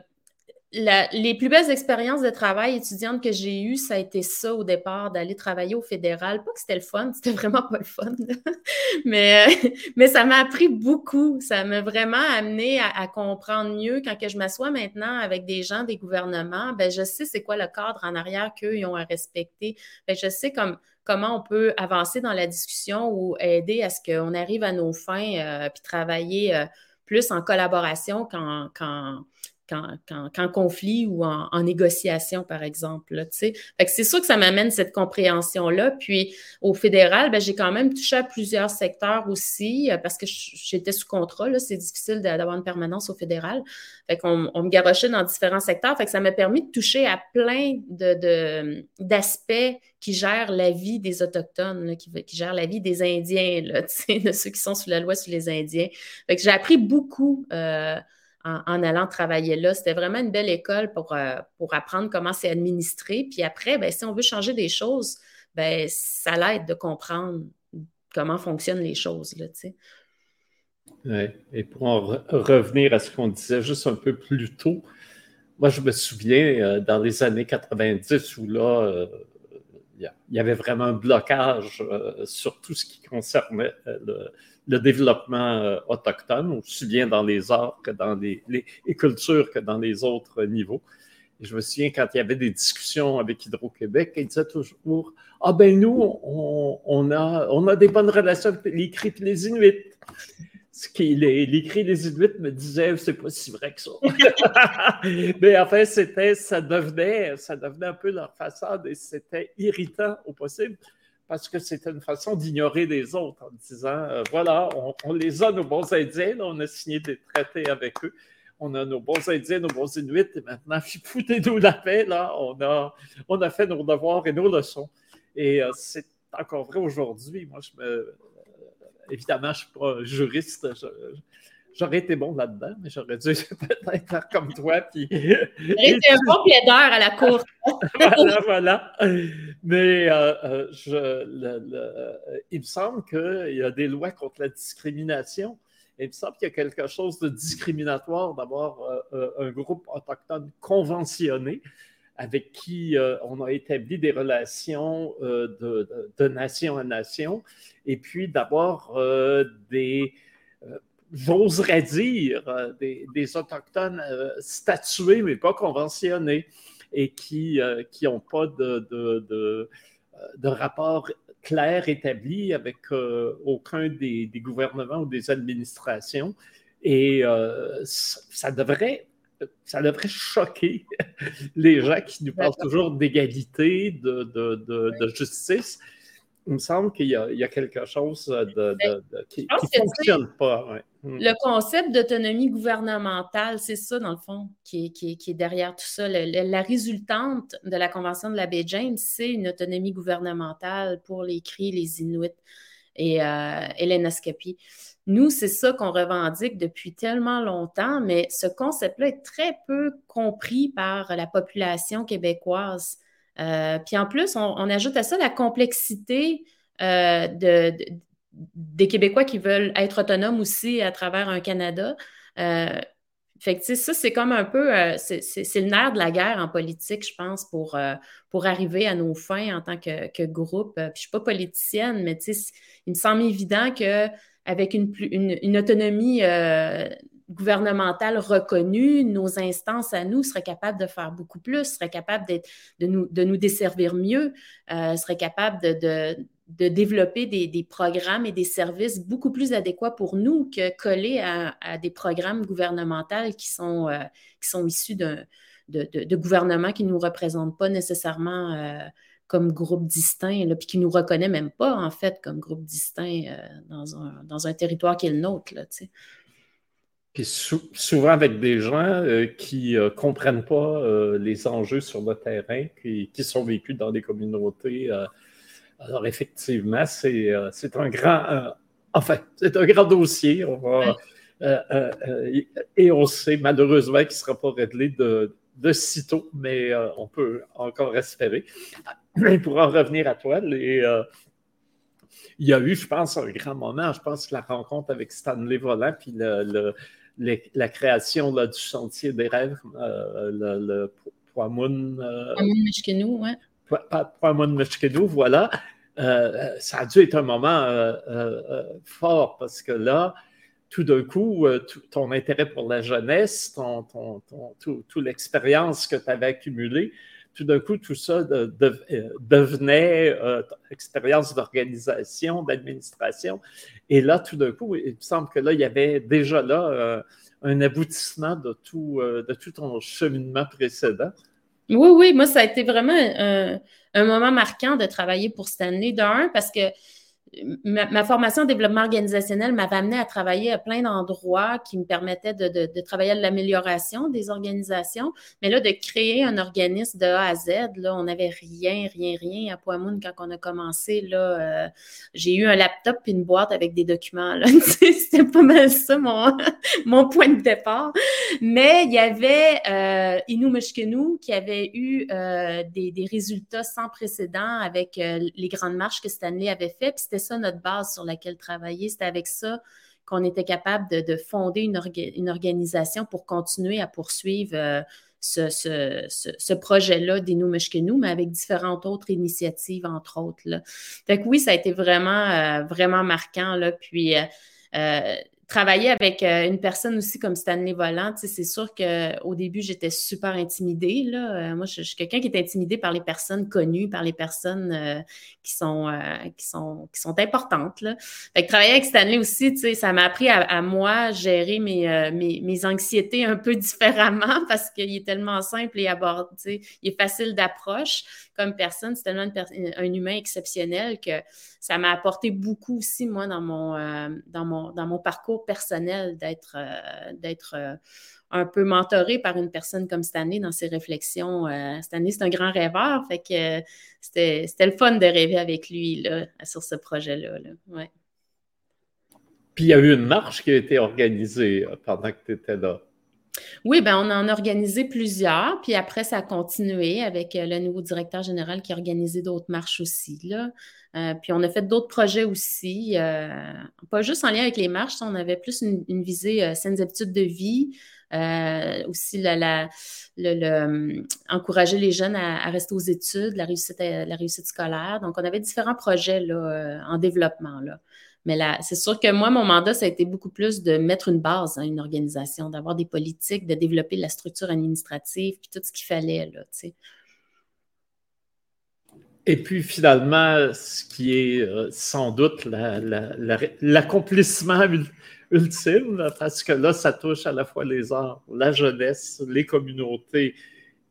les plus belles expériences de travail étudiante que j'ai eues, ça a été ça au départ, d'aller travailler au fédéral. Pas que c'était le fun, c'était vraiment pas le fun, mais, euh, mais ça m'a appris beaucoup. Ça m'a vraiment amené à, comprendre mieux quand que je m'assois maintenant avec des gens des gouvernements, ben je sais c'est quoi le cadre en arrière qu'eux ont à respecter. Ben, je sais comme, comment on peut avancer dans la discussion ou aider à ce qu'on arrive à nos fins, euh, puis travailler euh, plus en collaboration qu'en qu'en conflit ou en, négociation, par exemple. c'est sûr que ça m'amène cette compréhension-là. Puis au fédéral, ben, j'ai quand même touché à plusieurs secteurs aussi euh, parce que j'étais sous contrat. C'est difficile d'avoir une permanence au fédéral. On me garochait dans différents secteurs. Fait que ça m'a permis de toucher à plein d'aspects qui gèrent la vie des Autochtones, qui, gèrent la vie des Indiens, de ceux qui sont sous la loi sur les Indiens. J'ai appris beaucoup. Euh, en, allant travailler là. C'était vraiment une belle école pour, euh, apprendre comment c'est administré. Puis après, ben, si on veut changer des choses, ben, ça l'aide de comprendre comment fonctionnent les choses. Là, Et pour en revenir à ce qu'on disait juste un peu plus tôt, moi, je me souviens euh, dans les années 90 où là, euh, il y avait vraiment un blocage sur tout ce qui concernait le, le développement euh, autochtone, aussi bien dans les arts que dans les, cultures que dans les autres niveaux. Et je me souviens quand il y avait des discussions avec Hydro-Québec, ils disaient toujours Ah ben nous, on, a, on a des bonnes relations avec les Cris et les Inuits. Ce qui, les, les cris des Inuits me disaient c'est pas si vrai que ça. Mais en fait, c'était, ça devenait, ça devenait un peu leur façade et c'était irritant au possible parce que c'était une façon d'ignorer les autres en disant euh, voilà, on, les a, nos bons Indiens, on a signé des traités avec eux, on a nos bons Indiens, nos bons Inuits, et maintenant, foutez-nous la paix, là, on a, on a fait nos devoirs et nos leçons. Et euh, c'est encore vrai aujourd'hui. Moi. Euh, évidemment, je ne suis pas juriste. J'aurais été bon là-dedans, mais j'aurais dû peut-être faire comme toi. Puis... été un bon plaideur à la cour. voilà, voilà. Mais euh, euh, je, il me semble qu'il y a des lois contre la discrimination. il me semble qu'il y a quelque chose de discriminatoire d'avoir euh, un groupe autochtone conventionné avec qui on a établi des relations de, de, nation à nation, et puis d'avoir des j'oserais dire, euh, des, Autochtones euh, statués, mais pas conventionnés, et qui n'ont euh, pas de, de, de, rapport clair établi avec aucun des, gouvernements ou des administrations. Et ça, devrait ça devrait choquer les gens qui nous parlent toujours d'égalité, de, de, justice il me semble qu'il y, a quelque chose de, qui ne fonctionne pas. Hmm. Le concept d'autonomie gouvernementale, c'est ça, dans le fond, qui est, derrière tout ça. la résultante de la Convention de la baie James, c'est une autonomie gouvernementale pour les Cris, les Inuits et, euh, les Nous, c'est ça qu'on revendique depuis tellement longtemps, mais ce concept-là est très peu compris par la population québécoise. Euh, puis en plus, on, ajoute à ça la complexité euh, des Québécois qui veulent être autonomes aussi à travers un Canada. Euh, que, ça, c'est comme un peu, c'est le nerf de la guerre en politique, je pense, pour, pour arriver à nos fins en tant que, groupe. Puis, je ne suis pas politicienne, mais il me semble évident qu'avec une, une, une autonomie gouvernementales reconnues, nos instances à nous seraient capables de faire beaucoup plus, seraient capables de, nous, de nous desservir mieux, euh, seraient capables de, développer des, programmes et des services beaucoup plus adéquats pour nous que coller à, des programmes gouvernementaux qui sont, euh, issus de, de, gouvernements qui ne nous représentent pas nécessairement. Euh, comme groupe distinct, puis qui ne nous reconnaît même pas, en fait, comme groupe distinct dans, un, territoire qui est le nôtre. Là, puis souvent avec des gens euh, qui ne euh, comprennent pas les enjeux sur le terrain, qui, qui, sont vécus dans des communautés. alors effectivement, c'est un grand, enfin, c'est un grand dossier. et on sait malheureusement qu'il ne sera pas réglé de, de sitôt, mais on peut encore espérer. Mais pour en revenir à toi, euh, il y a eu, je pense, un grand moment. Je pense que la rencontre avec Stanley Volant, puis la création du Sentier des rêves, euh, le, le Poimoun. Euh, Meshkenou, oui. Poimoun Meshkenou, voilà. ça a dû être un moment fort parce que là, tout d'un coup, ton intérêt pour la jeunesse, ton, toute l'expérience que tu avais accumulée, tout d'un coup, tout ça euh, devenait euh, expérience d'organisation, d'administration. Et là, tout d'un coup, il me semble que là, il y avait déjà là euh, un aboutissement de tout, de tout ton cheminement précédent. Oui, oui, moi, ça a été vraiment un, un moment marquant de travailler pour Stanley. D'un, parce que ma, formation en développement organisationnel m'avait amené à travailler à plein d'endroits qui me permettaient de, travailler à l'amélioration des organisations. Mais là, de créer un organisme de A à Z, là, on n'avait rien, rien, rien à Poimoun quand on a commencé. Là, euh, j'ai eu un laptop et une boîte avec des documents. C'était pas mal ça, mon, point de départ. Mais il y avait euh, Inou Meshkenou qui avait eu euh, des, résultats sans précédent avec les grandes marches que Stanley avait fait. Puis c'était ça notre base sur laquelle travailler. C'était avec ça qu'on était capable de, fonder une, organisation pour continuer à poursuivre euh, ce, ce, projet-là des Nous nous, mais avec différentes autres initiatives, entre autres. Là. Fait que oui, ça a été vraiment, euh, vraiment marquant. Là. Puis, euh, travailler avec euh, une personne aussi comme Stanley Volant, c'est sûr qu'au début, j'étais super intimidée. Là. Euh, moi, je, suis quelqu'un qui est intimidé par les personnes connues, par les personnes euh, qui, sont, qui, sont, qui sont importantes. Travailler avec Stanley aussi, ça m'a appris à, moi gérer mes, mes, mes, anxiétés un peu différemment parce qu'il est tellement simple et abordé, il est facile d'approche comme personne. C'est tellement un humain exceptionnel que ça m'a apporté beaucoup aussi, moi, dans mon, dans mon, dans mon parcours personnel, d'être euh, d'être euh, un peu mentoré par une personne comme Stanley dans ses réflexions. Stanley, c'est un grand rêveur, fait que c'était le fun de rêver avec lui là, sur ce projet-là. Ouais. Puis il y a eu une marche qui a été organisée pendant que tu étais là. Oui, ben on en a organisé plusieurs, puis après, ça a continué avec euh, le nouveau directeur général qui a organisé d'autres marches aussi. Là. Euh, puis on a fait d'autres projets aussi, euh, pas juste en lien avec les marches, on avait plus une, visée saines habitudes de vie, aussi la, le, encourager les jeunes à, rester aux études, la réussite, la réussite scolaire. Donc, on avait différents projets là, en développement. Là. Mais c'est sûr que moi, mon mandat, ça a été beaucoup plus de mettre une base à une organisation, d'avoir des politiques, de développer la structure administrative, puis tout ce qu'il fallait, là. Et puis finalement, ce qui est euh, sans doute l'accomplissement ultime, parce que là, ça touche à la fois les arts, la jeunesse, les communautés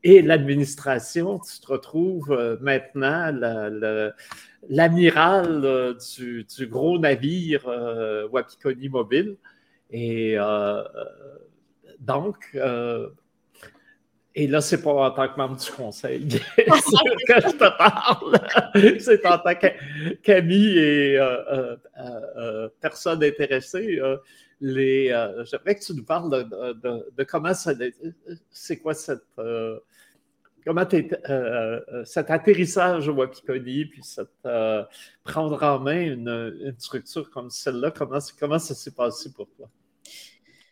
et l'administration. Tu te retrouves euh, maintenant la, l'amiral euh, du, gros navire Wapikoni Mobile. Et donc, et là, c'est pas en tant que membre du conseil que je te parle. c'est en tant qu'ami et personne intéressée. les, j'aimerais que tu nous parles de, de comment ça, c'est quoi cette comment euh, euh, cet atterrissage au Wapikoni, puis cette, euh, prendre en main une, structure comme celle-là, comment, comment ça s'est passé pour toi?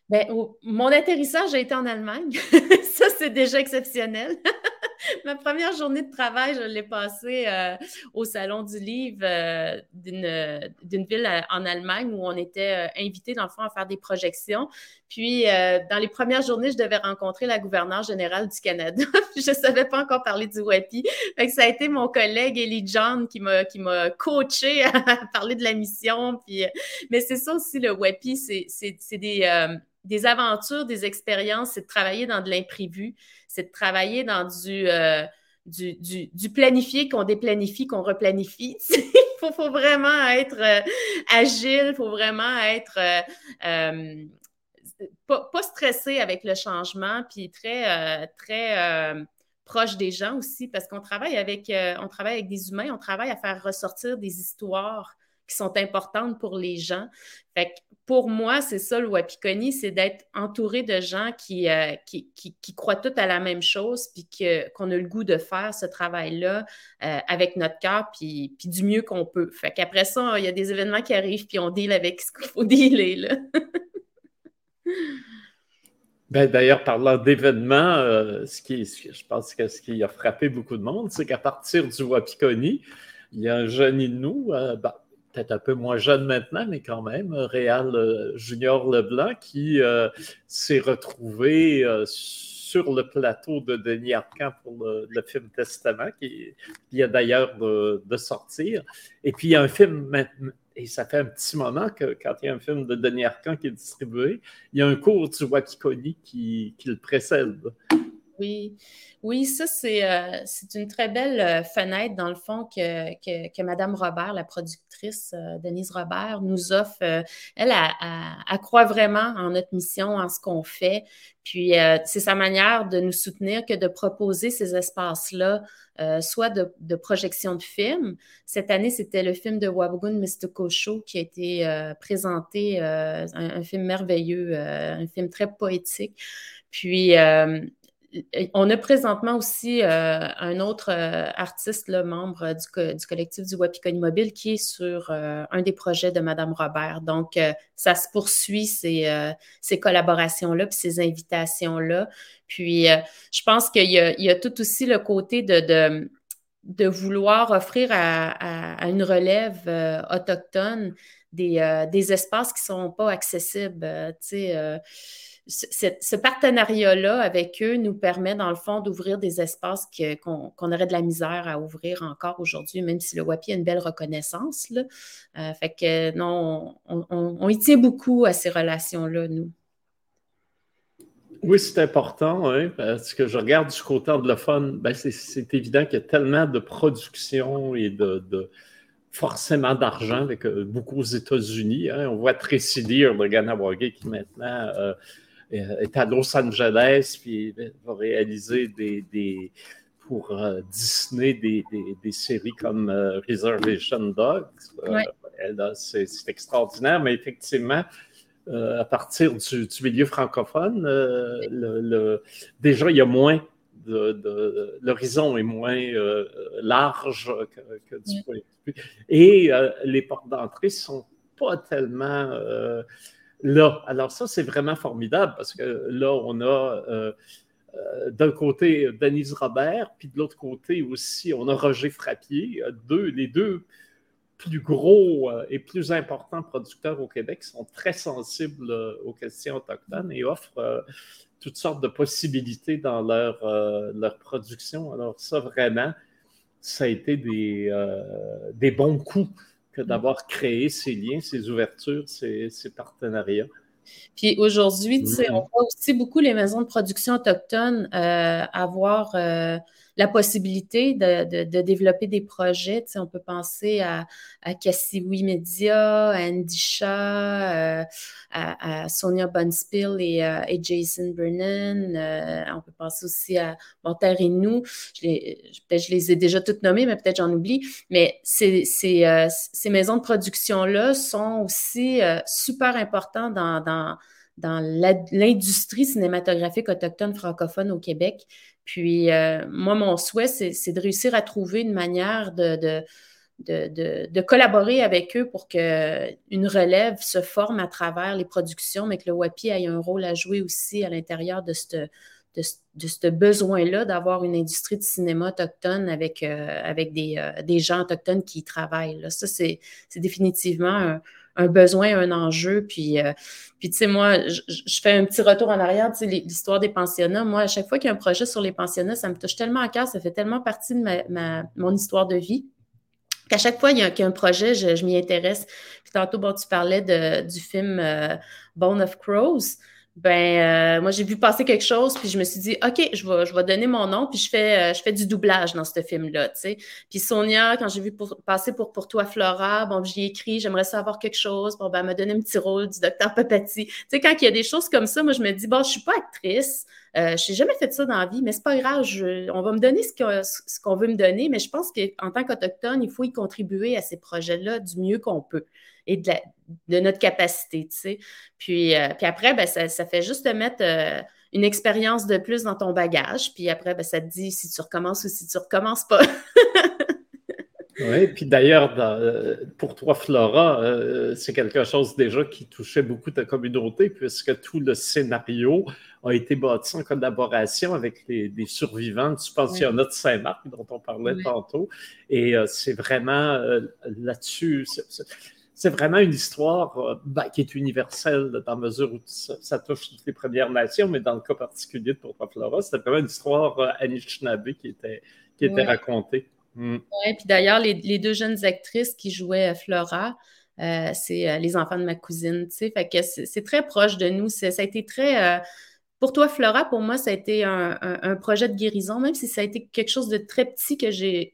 Ben, mon atterrissage a été en Allemagne. ça, c'est déjà exceptionnel. ma première journée de travail, je l'ai passée euh, au Salon du Livre euh, d'une ville en Allemagne où on était euh, invités, dans le fond, à faire des projections. Puis, dans les premières journées, je devais rencontrer la gouverneure générale du Canada. je ne savais pas encore parler du WAPI. ça a été mon collègue Ellie John qui m'a coaché à parler de la mission. Puis, mais c'est ça aussi, le WAPI, c'est des des aventures, des expériences, c'est de travailler dans de l'imprévu, c'est de travailler dans du, euh, planifié qu'on déplanifie, qu'on replanifie. Il faut, vraiment être euh, agile, il faut vraiment être euh, pas, stressé avec le changement, puis très, très proche des gens aussi, parce qu'on travaille avec, travaille avec des humains, on travaille à faire ressortir des histoires qui sont importantes pour les gens. Fait pour moi, c'est ça le Wapikoni, c'est d'être entouré de gens qui, euh, qui, qui, croient tout à la même chose, puis qu'on a le goût de faire ce travail-là euh, avec notre cœur, puis, puis du mieux qu'on peut. Fait qu'après ça, il y a des événements qui arrivent, puis on deal avec ce qu'il faut dealer. Là. Ben, D'ailleurs, parlant d'événements, euh, ce qui, je pense que ce qui a frappé beaucoup de monde, c'est qu'à partir du Wapikoni, il y a un jeune nous, ben, peut-être un peu moins jeune maintenant, mais quand même, Réal euh, Junior Leblanc, qui euh, s'est retrouvé euh, sur le plateau de Denis Arcand pour le, film Testament, qui vient d'ailleurs de, sortir. Et puis, il y a un film et ça fait un petit moment que quand il y a un film de Denis Arcand qui est distribué, il y a un cours du Wakikoni qui, qui le précède. Oui, ça, euh, c'est une très belle euh, fenêtre, dans le fond, que, que, Mme Robert, la productrice euh, Denise Robert, nous offre. elle, croit vraiment en notre mission, en ce qu'on fait. Puis, c'est sa manière de nous soutenir que de proposer ces espaces-là, soit de, projection de films. Cette année, c'était le film de Wabugun Mystical Show qui a été présenté, un, un, film merveilleux, un film très poétique. Puis, on a présentement aussi euh, un autre euh, artiste, le membre du, collectif du Wapikoni Mobile, qui est sur euh, un des projets de Madame Robert. Donc, ça se poursuit, ces, collaborations-là, puis ces invitations-là. Puis, je pense qu'il y, a tout aussi le côté de, vouloir offrir à, une relève autochtone des, espaces qui ne sont pas accessibles. Ce, partenariat-là avec eux nous permet, dans le fond, d'ouvrir des espaces qu'on aurait de la misère à ouvrir encore aujourd'hui, même si le WAPI a une belle reconnaissance. Là. Euh, fait que non, on, y tient beaucoup à ces relations-là, nous. Oui, c'est important, hein, parce que je regarde du côté anglophone, ben c'est évident qu'il y a tellement de production et de, forcément d'argent avec euh, beaucoup aux États-Unis. Hein. On voit Tracy Deer de Ganawagi qui maintenant euh, est à Los Angeles, puis va réaliser des, pour euh, Disney des, des, séries comme euh, Reservation Dogs. c'est extraordinaire, mais effectivement, à partir du, milieu francophone, le, déjà, il y a moins de, l'horizon est moins large que, du point de vue. Et les portes d'entrée sont pas tellement là. Alors ça, c'est vraiment formidable parce que là, on a euh, euh, d'un côté Denise Robert, puis de l'autre côté aussi, on a Roger Frappier, euh, les deux plus gros et plus importants producteurs au Québec sont très sensibles aux questions autochtones et offrent toutes sortes de possibilités dans leur, production. Alors ça, vraiment, ça a été des bons coups que d'avoir créé ces liens, ces ouvertures, ces, partenariats. Puis aujourd'hui, tu sais, on voit aussi beaucoup les maisons de production autochtones euh, avoir euh, la possibilité de, développer des projets. On peut penser à, à Cassiwi Media, à Andy euh, à, Sonia Bunspill et, euh, et Jason Brennan. Euh, on peut penser aussi à Monterre et nous. Peut-être je les ai déjà toutes nommées, mais peut-être j'en oublie. Mais ces, ces, ces maisons de production-là sont aussi super importantes dans, dans dans l'industrie cinématographique autochtone francophone au Québec. Puis, euh, moi, mon souhait, c'est de réussir à trouver une manière de, de, de, collaborer avec eux pour qu'une relève se forme à travers les productions, mais que le WAPI ait un rôle à jouer aussi à l'intérieur de cette, de, ce besoin-là d'avoir une industrie de cinéma autochtone avec, euh, avec des, euh, des, gens autochtones qui y travaillent. Là. Ça, c'est définitivement un, besoin, un enjeu. Puis, euh, puis tu sais, moi, je, fais un petit retour en arrière, tu sais, l'histoire des pensionnats. Moi, à chaque fois qu'il y a un projet sur les pensionnats, ça me touche tellement à cœur, ça fait tellement partie de ma, mon histoire de vie qu'à chaque fois qu'il y, a, un projet, je, m'y intéresse. Puis tantôt, bon, tu parlais de, du film Bone of Crows ben euh, moi j'ai vu passer quelque chose puis je me suis dit ok je vais je vais donner mon nom puis je fais euh, je fais du doublage dans ce film là tu sais. Puis Sonia quand j'ai vu passer pour pour toi Flora bon j'y ai écrit j'aimerais savoir quelque chose bon ben elle m'a un petit rôle du docteur Papati tu sais quand il y a des choses comme ça moi je me dis bon je suis pas actrice euh, je n'ai jamais fait ça dans la vie, mais c'est pas grave. on va me donner ce qu'on veut me donner, mais je pense qu'en tant qu'Autochtone, il faut y contribuer à ces projets-là du mieux qu'on peut et de, notre capacité, tu sais. Puis, euh, puis après, ben, ça, fait juste te mettre euh, une expérience de plus dans ton bagage. Puis après, ben, ça te dit si tu recommences ou si tu recommences pas. oui, puis d'ailleurs, pour toi, Flora, c'est quelque chose déjà qui touchait beaucoup ta communauté, puisque tout le scénario a été bâti en collaboration avec les, survivants du pensionnat de Saint-Marc, dont on parlait tantôt. Et c'est vraiment là-dessus c'est vraiment une histoire euh, ben, qui est universelle dans la mesure où ça, touche toutes les Premières Nations, mais dans le cas particulier de Pourquoi Flora, c'était vraiment une histoire euh, Anishinaabe qui était, qui était racontée. Mm. Oui, puis d'ailleurs, les, deux jeunes actrices qui jouaient Flora, euh, c'est les enfants de ma cousine, tu sais, fait que c'est très proche de nous. Ça a été très pour toi, Flora, pour moi, ça a été un, projet de guérison, même si ça a été quelque chose de très petit que j'ai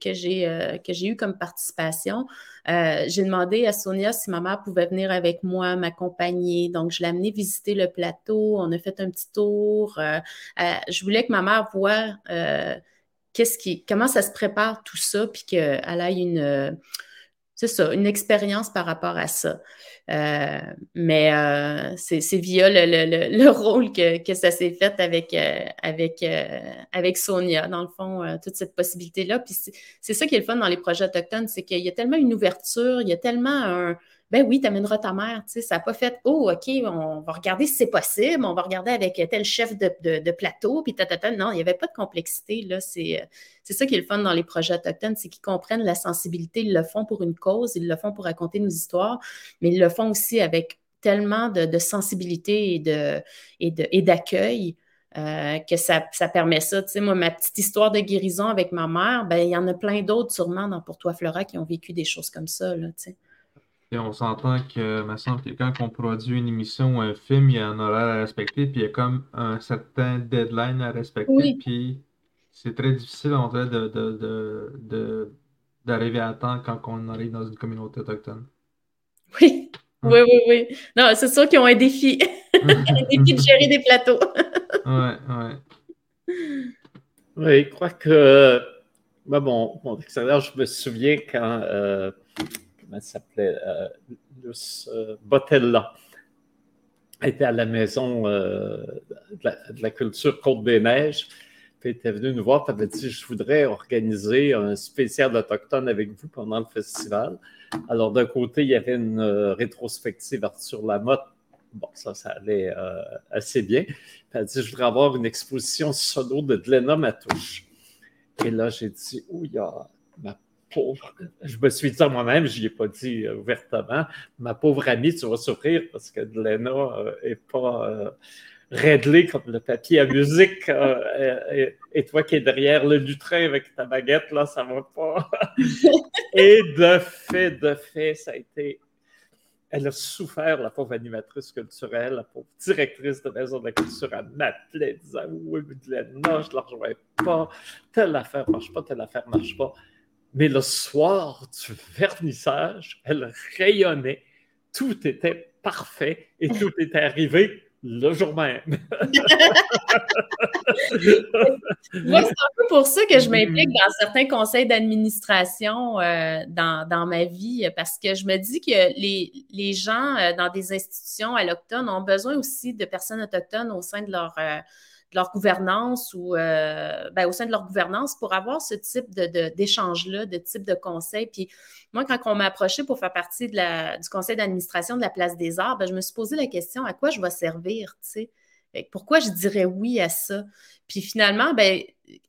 euh, eu comme participation. Euh, j'ai demandé à Sonia si ma mère pouvait venir avec moi, m'accompagner. Donc, je l'ai amenée visiter le plateau. On a fait un petit tour. Euh, je voulais que ma mère voie comment ça se prépare tout ça, puis qu'elle ait une c'est ça, une expérience par rapport à ça. Euh, mais euh, c'est via le, rôle que, ça s'est fait avec, euh, avec, avec Sonia, dans le fond, toute cette possibilité-là. Puis c'est ça qui est le fun dans les projets autochtones, c'est qu'il y a tellement une ouverture, il y a tellement un, ben oui, tu amèneras ta mère. Tu sais, ça n'a pas fait, oh, OK, on va regarder si c'est possible, on va regarder avec tel chef de, plateau, puis tata. Non, il n'y avait pas de complexité. Là. C'est, euh, c'est ça qui est le fun dans les projets autochtones, c'est qu'ils comprennent la sensibilité. Ils le font pour une cause, ils le font pour raconter nos histoires, mais ils le font aussi avec tellement de, sensibilité et, de, et, d'accueil. Euh, que ça, permet ça. Tu sais, moi, ma petite histoire de guérison avec ma mère, ben, il y en a plein d'autres sûrement dans Pour toi, Flora, qui ont vécu des choses comme ça. Là, tu sais. On s'entend que, me semble que quand on produit une émission ou un film, il y a un horaire à respecter, puis il y a comme un certain deadline à respecter, puis c'est très difficile, en fait, de, de, d'arriver à temps quand on arrive dans une communauté autochtone. Oui, hein? oui, oui, oui. Non, c'est sûr qu'ils ont un défi. un défi de gérer des plateaux. ouais, ouais. Oui, je crois que, bah bon, mon extérieur, je me souviens quand euh, s'appelait, euh, euh, Botella, était à la maison euh, de, la, culture Côte-des-Neiges. Puis était venu nous voir, et avait dit Je voudrais organiser un spécial autochtone avec vous pendant le festival. Alors, d'un côté, il y avait une rétrospective Arthur Lamotte. Bon, ça, ça allait assez bien. Elle a dit Je voudrais avoir une exposition solo de Glenna Matouche. Et là, j'ai dit Oh, il y a ma je me suis dit à moi-même, je n'y ai pas dit euh, ouvertement, ma pauvre amie, tu vas souffrir parce que Lena n'est euh, pas euh, réglée comme le papier à musique. et, toi qui es derrière le lutrin avec ta baguette, là, ça va pas. et de fait, de fait, ça a été elle a souffert, la pauvre animatrice culturelle, la pauvre directrice de Maison de la Culture. Elle m'appelait, disant Oui, mais Lena, je ne la rejoins pas. Telle affaire marche pas, telle affaire marche pas. Mais le soir du vernissage, elle rayonnait. Tout était parfait et tout était arrivé le jour même. Moi, c'est un peu pour ça que je m'implique dans certains conseils d'administration euh, dans, ma vie, parce que je me dis que les, les gens euh, dans des institutions allochtones ont besoin aussi de personnes autochtones au sein de leur, euh, leur gouvernance ou euh, ben, au sein de leur gouvernance pour avoir ce type d'échange-là, de, type de conseil. Puis moi, quand on m'a approché pour faire partie de la, du conseil d'administration de la Place des Arts, ben, je me suis posé la question à quoi je vais servir, tu sais? Pourquoi je dirais oui à ça? Puis finalement, ben,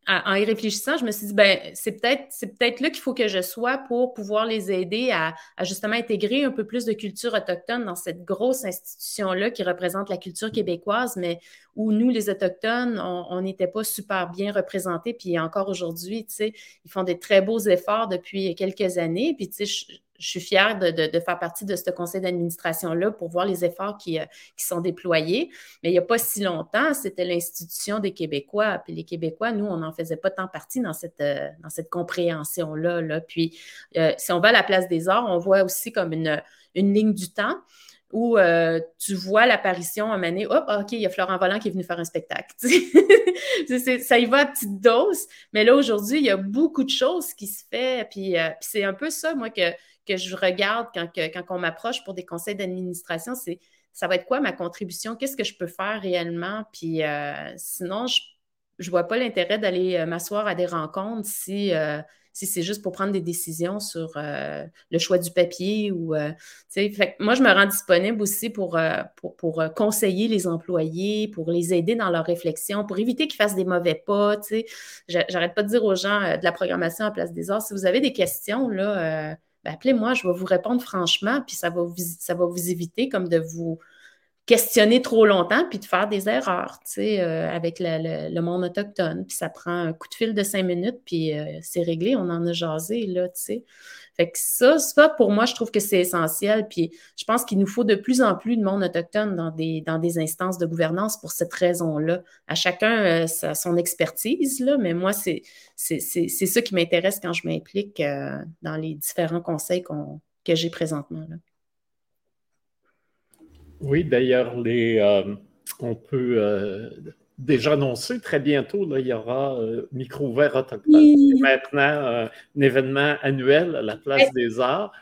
en y réfléchissant, je me suis dit, ben, c'est peut-être là qu'il faut que je sois pour pouvoir les aider à, justement intégrer un peu plus de culture autochtone dans cette grosse institution-là qui représente la culture québécoise, mais où nous, les Autochtones, on n'était pas super bien représentés. Puis encore aujourd'hui, tu ils font des très beaux efforts depuis quelques années. Puis, tu sais, je suis fière de, faire partie de ce conseil d'administration-là pour voir les efforts qui, euh, sont déployés. Mais il n'y a pas si longtemps, c'était l'institution des Québécois. Puis les Québécois, nous, on n'en faisait pas tant partie dans cette, euh, dans cette compréhension-là. Là. Puis euh, si on va à la place des arts, on voit aussi comme une, ligne du temps où tu vois l'apparition un moment hop, OK, il y a Florent Volant qui est venu faire un spectacle. ça y va à petite dose, mais là, aujourd'hui, il y a beaucoup de choses qui se font. Puis, puis c'est un peu ça, moi, que, que je regarde quand, quand on m'approche pour des conseils d'administration, c'est ça va être quoi ma contribution? Qu'est-ce que je peux faire réellement? Puis euh, sinon, je ne vois pas l'intérêt d'aller euh, m'asseoir à des rencontres si, euh, si c'est juste pour prendre des décisions sur le choix du papier ou fait, moi, je me rends disponible aussi pour, pour, pour, conseiller les employés, pour les aider dans leur réflexion, pour éviter qu'ils fassent des mauvais pas. J'arrête pas de dire aux gens de la programmation à place des arts, si vous avez des questions, là, ben, appelez-moi, je vais vous répondre franchement, puis ça ça va vous éviter comme de vous questionner trop longtemps puis de faire des erreurs, tu sais, euh, avec le, monde autochtone. Puis ça prend un coup de fil de cinq minutes, puis euh, c'est réglé, on en a jasé, là, tu sais. Fait que ça, ça, pour moi, je trouve que c'est essentiel. Puis je pense qu'il nous faut de plus en plus de monde autochtone dans des, instances de gouvernance pour cette raison-là. À chacun euh, son expertise, là, mais moi, c'est ça qui m'intéresse quand je m'implique dans les différents conseils que j'ai présentement. Là. Oui, d'ailleurs, les, euh, on peut déjà annoncé très bientôt, là, il y aura euh, Micro ouvert autochtone. Maintenant, euh, un événement annuel à la Place des Arts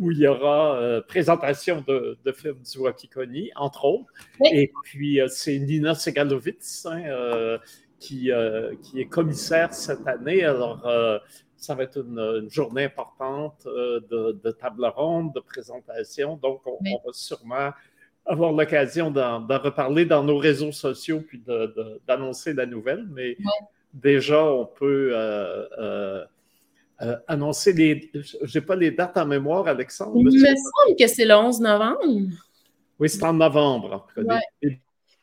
où il y aura euh, présentation de, films du Wapikoni, entre autres. Et puis, c'est Nina Segalovitz hein, qui, qui est commissaire cette année. Alors, ça va être une, journée importante de, table ronde, de présentation. Donc, on va sûrement avoir l'occasion d'en reparler dans nos réseaux sociaux puis d'annoncer la nouvelle, mais déjà, on peut euh, euh, euh, annoncer les. Je n'ai pas les dates en mémoire, Alexandre. Il me semble que c'est le 11 novembre. Oui, c'est en novembre.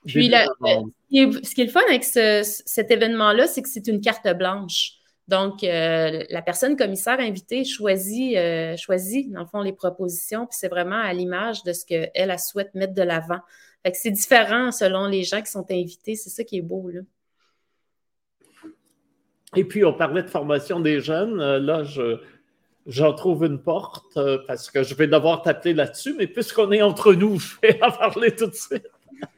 puis, ce qui est le fun avec cet événement-là, c'est que c'est une carte blanche. Donc, euh, la personne commissaire invitée choisit, euh, choisit, dans le fond, les propositions, puis c'est vraiment à l'image de ce qu'elle elle souhaite mettre de l'avant. C'est différent selon les gens qui sont invités. C'est ça qui est beau, là. Et puis, on parlait de formation des jeunes. Euh, là, je, j'en trouve une porte parce que je vais devoir t'appeler là-dessus, mais puisqu'on est entre nous, je vais en parler tout de suite.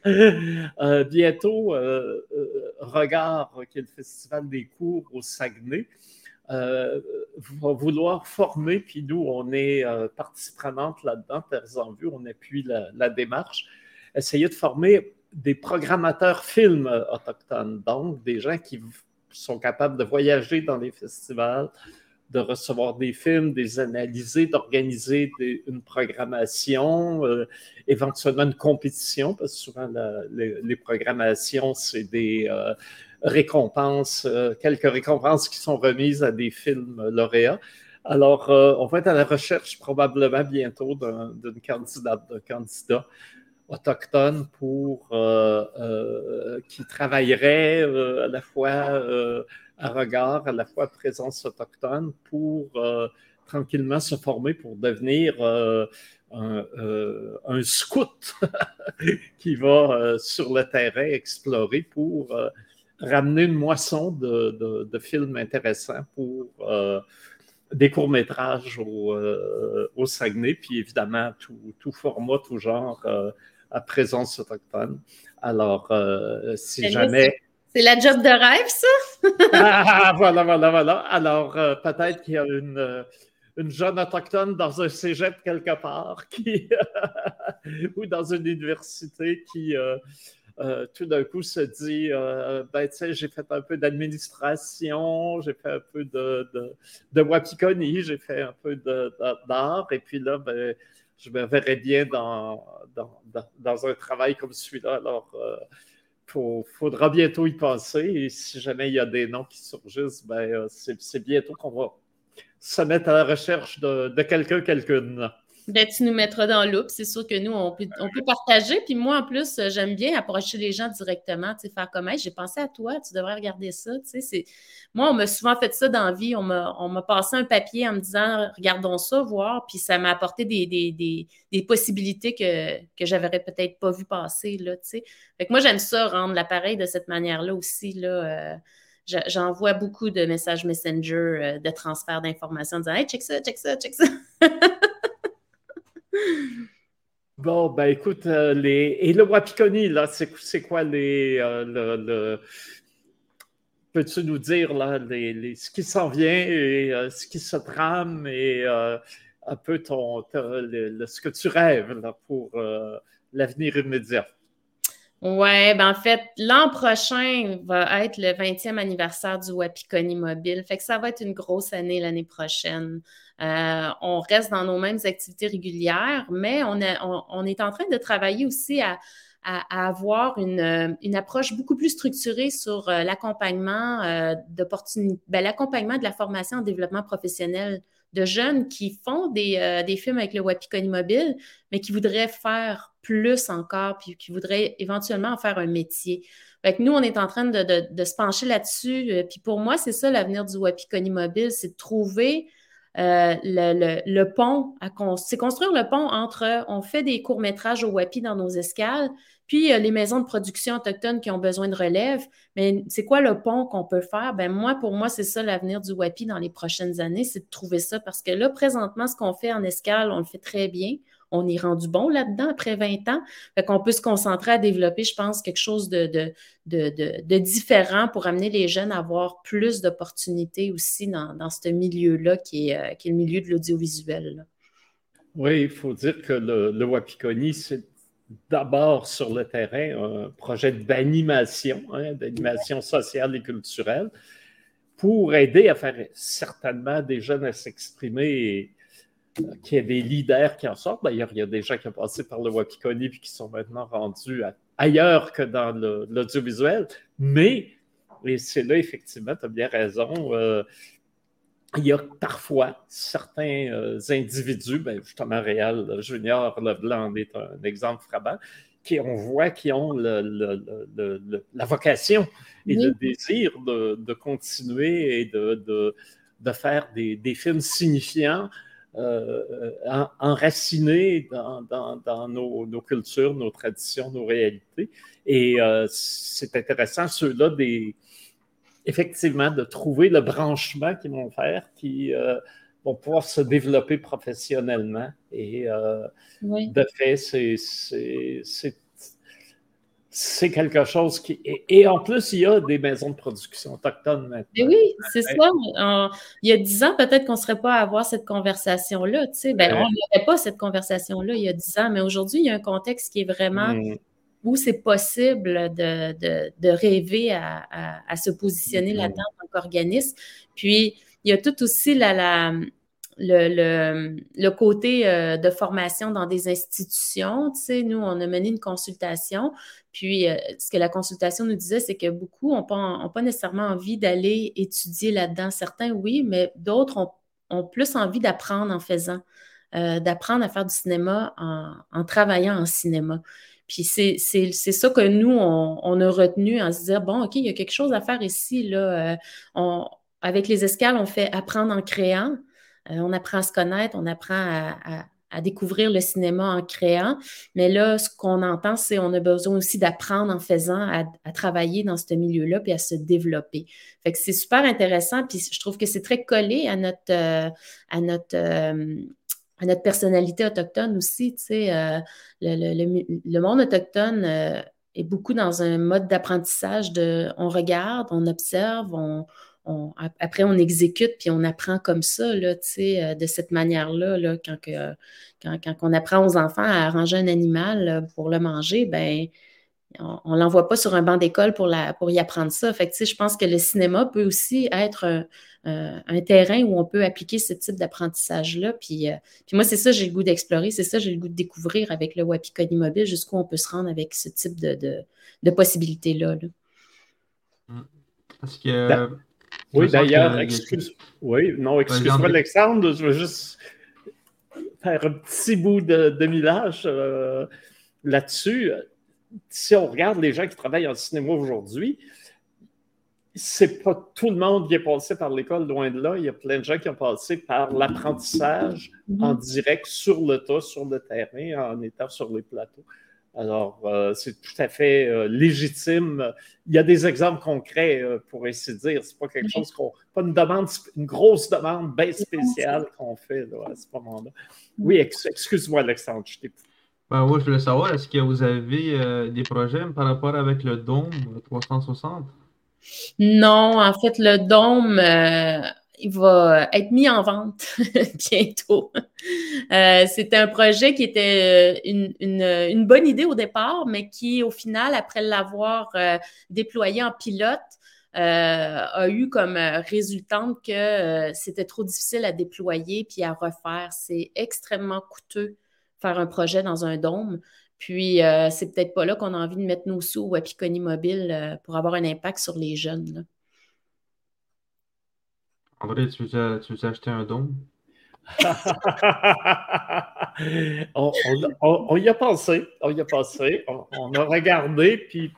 Euh, bientôt, euh, euh, Regard, qui est le festival des cours au Saguenay, va vouloir former, puis nous, on est partie prenante là-dedans, Terres en vue, on appuie la, la, démarche, essayer de former des programmateurs films autochtones, donc des gens qui sont capables de voyager dans les festivals, de recevoir des films, des analyser, d'organiser une programmation, euh, éventuellement une compétition, parce que souvent les, programmations, c'est des euh, récompenses, euh, quelques récompenses qui sont remises à des films lauréats. Alors, on va être à la recherche probablement bientôt d'une candidate, d'un candidat autochtone pour qui travaillerait à la fois à regard à la fois présence autochtone pour euh, tranquillement se former pour devenir euh, euh, un, scout qui va sur le terrain explorer pour ramener une moisson de, films intéressants pour des courts-métrages au, Saguenay, puis évidemment tout format, tout genre à présence autochtone. Alors, si jamais c'est la job de rêve, ça? ah, voilà, voilà, voilà. Alors, euh, peut-être qu'il y a une, euh, une, jeune autochtone dans un cégep quelque part qui, ou dans une université qui, euh, tout d'un coup, se dit ben, tu sais, j'ai fait un peu d'administration, j'ai fait un peu de, de, de wapikoni, j'ai fait un peu d'art, et puis là, ben, je me verrais bien dans, dans, dans, un travail comme celui-là. Alors, il faudra bientôt y penser. Et si jamais il y a des noms qui surgissent, ben, c'est bientôt qu'on va se mettre à la recherche de, de quelqu'un, quelqu'une. Ben, tu nous mettras dans l'oup. C'est sûr que nous, on peut, on peut partager. Puis moi, en plus, j'aime bien approcher les gens directement, tu sais, faire comme, j'ai pensé à toi, tu devrais regarder ça. Tu sais, moi, on m'a souvent fait ça dans la vie. On m'a passé un papier en me disant, regardons ça, voir. Puis ça m'a apporté des, des, des, possibilités que, que j'avais peut-être pas vu passer, là, tu sais. Fait que moi, j'aime ça, rendre l'appareil de cette manière-là aussi, là. Euh, j'envoie beaucoup de messages Messenger euh, de transfert d'informations en disant Hey, check ça, check ça, check ça. Bon, ben écoute, euh, les... et le Wapikoni, là, c'est quoi les. Euh, le, Peux-tu nous dire là, les, ce qui s'en vient et euh, ce qui se trame et un peu ton, ce que tu rêves là, pour l'avenir immédiat? Oui, ben en fait, l'an prochain va être le 20e anniversaire du Wapikoni Mobile. Fait que ça va être une grosse année l'année prochaine. Euh, on reste dans nos mêmes activités régulières, mais on, est en train de travailler aussi à, avoir une, une, approche beaucoup plus structurée sur euh, l'accompagnement euh, ben, l'accompagnement de la formation en développement professionnel de jeunes qui font des, films avec le Wapikoni Mobile, mais qui voudraient faire plus encore, puis qui voudraient éventuellement en faire un métier. Nous, on est en train de, se pencher là-dessus. Puis pour moi, c'est ça l'avenir du Wapikoni Mobile, c'est de trouver euh, le, le, pont, c'est construire le pont entre, on fait des courts-métrages au WAPI dans nos escales, puis les maisons de production autochtones qui ont besoin de relève. Mais c'est quoi le pont qu'on peut faire? Ben moi, pour moi, c'est ça l'avenir du WAPI dans les prochaines années, c'est de trouver ça. Parce que là, présentement, ce qu'on fait en escale, on le fait très bien on est rendu bon là-dedans après 20 ans. Fait qu'on peut se concentrer à développer, je pense, quelque chose de, différent pour amener les jeunes à avoir plus d'opportunités aussi dans, ce milieu-là qui est, euh, qui est le milieu de l'audiovisuel. Oui, il faut dire que le, le Wapikoni, c'est d'abord sur le terrain un projet d'animation, hein, d'animation sociale et culturelle, pour aider à faire certainement des jeunes à s'exprimer qu'il y ait des leaders qui en sortent. D'ailleurs, il y a des gens qui ont passé par le Wapikoni et qui sont maintenant rendus ailleurs que dans l'audiovisuel. Mais, et c'est là, effectivement, tu as bien raison, euh, il y a parfois certains euh, individus, ben, justement Réal Junior Leblanc est un exemple frappant, qui on voit qui ont la vocation et le désir de, continuer et de, faire des, des films signifiants enracinés dans, nos, cultures, nos traditions, nos réalités. Et euh, c'est intéressant, ceux-là, des, effectivement, de trouver le branchement qu'ils vont faire, qui euh, vont pouvoir se développer professionnellement. Et de fait, c'est c'est quelque chose qui. Et, en plus, il y a des maisons de production autochtones maintenant. Mais oui, c'est ça. il y a dix ans, peut-être qu'on ne serait pas à avoir cette conversation-là. Ben, On n'aurait pas cette conversation-là il y a dix ans, mais aujourd'hui, il y a un contexte qui est vraiment mm. où c'est possible de, rêver à, se positionner mm. là-dedans en tant qu'organisme. Puis, il y a tout aussi la le, le, côté euh, de formation dans des institutions. Tu sais, nous, on a mené une consultation, puis euh, ce que la consultation nous disait, c'est que beaucoup n'ont pas, pas nécessairement envie d'aller étudier là-dedans. Certains, oui, mais d'autres ont, ont, plus envie d'apprendre en faisant, euh, d'apprendre à faire du cinéma en, travaillant en cinéma. Puis c'est ça que nous, on, on, a retenu en se disant, bon, OK, il y a quelque chose à faire ici. Là. On, avec les escales, on fait apprendre en créant. Euh, on apprend à se connaître, on apprend à, découvrir le cinéma en créant. Mais là, ce qu'on entend, c'est qu'on a besoin aussi d'apprendre en faisant, à, travailler dans ce milieu-là, puis à se développer. Fait que c'est super intéressant, puis je trouve que c'est très collé à notre, euh, euh, à notre personnalité autochtone aussi. Tu sais, le, monde autochtone est beaucoup dans un mode d'apprentissage de on regarde, on observe, on, après, on exécute puis on apprend comme ça, là, euh, de cette manière-là. Là, quand, quand, on apprend aux enfants à arranger un animal pour le manger, ben on ne l'envoie pas sur un banc d'école pour, pour y apprendre ça. Fait que, je pense que le cinéma peut aussi être un, terrain où on peut appliquer ce type d'apprentissage-là. Puis, euh, puis moi, c'est ça, j'ai le goût d'explorer, c'est ça, j'ai le goût de découvrir avec le Wapikoni Mobile jusqu'où on peut se rendre avec ce type de, de, possibilités-là. Parce que. Ben, oui, d'ailleurs, excuse. Oui, non, excuse-moi, Alexandre, je veux juste faire un petit bout de, de millage euh, là-dessus si on regarde les gens qui travaillent en cinéma aujourd'hui, c'est pas tout le monde qui est passé par l'école, loin de là. Il y a plein de gens qui ont passé par l'apprentissage en mhm. direct sur le tas, sur le terrain, en étant sur les plateaux. Alors, euh, c'est tout à fait euh, légitime. Il y a des exemples concrets, euh, pour ainsi dire. C'est pas quelque chose qu'on. pas une demande, une grosse demande bien spéciale qu'on fait à ce moment-là. Oui, excuse-moi, Alexandre, je t'ai ben, oui, je voulais savoir, est-ce que vous avez des projets par rapport avec le Dôme 360? Non, en fait, le dôme, euh, il va être mis en vente bientôt. Euh, c'était un projet qui était euh, une, bonne idée au départ, mais qui, au final, après l'avoir déployé en pilote, a eu comme résultante que c'était trop difficile à déployer puis à refaire. C'est extrêmement coûteux faire un projet dans un dôme. Puis, euh, c'est peut-être pas là qu'on a envie de mettre nos sous au Apiconi Mobile euh, pour avoir un impact sur les jeunes. André, tu veux, tu acheter un don? on, y a pensé, on y a pensé, on a regardé, puis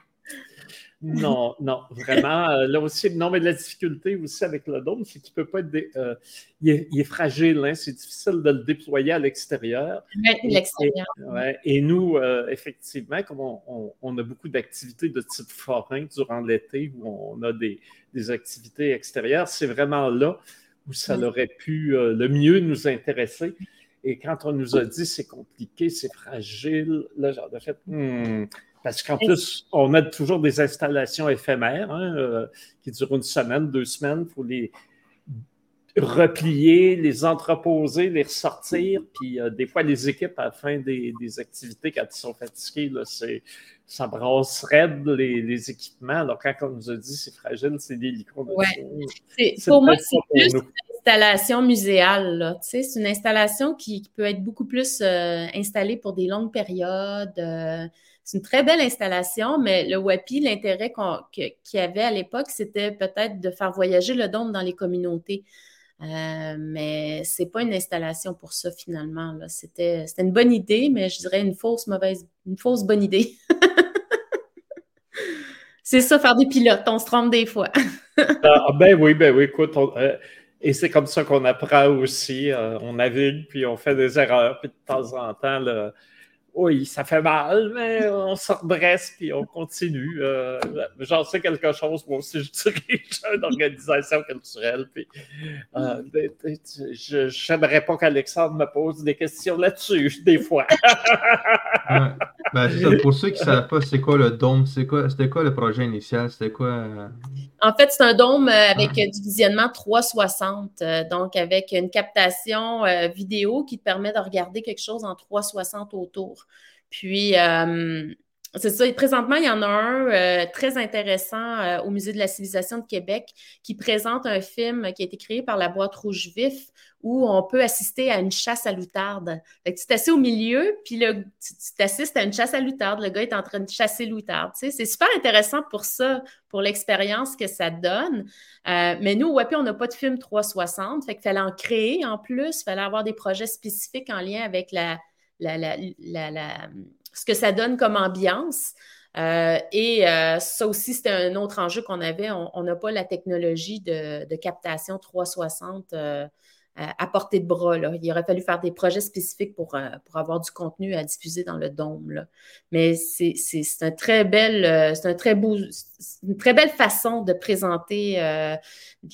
non, non, vraiment. Euh, là aussi, non, mais la difficulté aussi avec le dôme, c'est qu'il peut pas être. Euh, il, est, fragile, hein, c'est difficile de le déployer à l'extérieur. l'extérieur. Et, nous, euh, effectivement, comme on, a beaucoup d'activités de type forain durant l'été, où on a des, activités extérieures, c'est vraiment là où ça aurait pu le mieux nous intéresser. Et quand on nous a dit c'est compliqué, c'est fragile, là, j'ai fait, hmm, parce qu'en plus, on a toujours des installations éphémères hein, euh, qui durent une semaine, deux semaines. Il faut les replier, les entreposer, les ressortir. Puis euh, des fois, les équipes, à la fin des, activités, quand ils sont fatigués, là, ça brasse raide les, équipements. Alors, quand on nous a dit c'est fragile, c'est des licons Pour moi, c'est plus une installation muséale. C'est une installation qui, peut être beaucoup plus euh, installée pour des longues périodes. C'est une très belle installation, mais le WAPI, l'intérêt qu'il y avait à l'époque, c'était peut-être de faire voyager le dôme dans les communautés. Euh, mais ce n'est pas une installation pour ça finalement. C'était une bonne idée, mais je dirais une fausse mauvaise, une fausse bonne idée. c'est ça, faire des pilotes, on se trompe des fois. Ah, ah, ben oui, ben oui, écoute, euh, et c'est comme ça qu'on apprend aussi. Euh, on navigue, puis on fait des erreurs, puis de temps en temps, le, oui, ça fait mal, mais on se redresse puis on continue. Euh, J'en sais quelque chose. Moi aussi, je dirige une organisation culturelle. Puis, euh, je n'aimerais pas qu'Alexandre me pose des questions là-dessus, des fois. ben, pour ceux qui ne savent pas, c'est quoi le dôme? C'était quoi, quoi le projet initial? C'était quoi? Euh? En fait, c'est un dôme avec du visionnement 360, donc avec une captation vidéo qui te permet de regarder quelque chose en 360 autour. Puis, euh, c'est ça. présentement, il y en a un euh, très intéressant euh, au Musée de la civilisation de Québec qui présente un film qui a été créé par la boîte rouge vif où on peut assister à une chasse à l'outarde. tu t'assieds au milieu, puis le, tu t'assistes à une chasse à l'outarde. Le gars est en train de chasser l'outarde. c'est super intéressant pour ça, pour l'expérience que ça donne. mais nous, au WAPI, on n'a pas de film 360. Fait qu'il fallait en créer en plus. Il fallait avoir des projets spécifiques en lien avec la ce que ça donne comme ambiance. Euh, et euh, ça aussi, c'était un autre enjeu qu'on avait. On n'a pas la technologie de, captation 360 à portée de bras. Il aurait fallu faire des projets spécifiques pour, euh, pour avoir du contenu à diffuser dans le dôme. Mais c'est un très belle, euh, c'est un très beau, une très belle façon de présenter euh,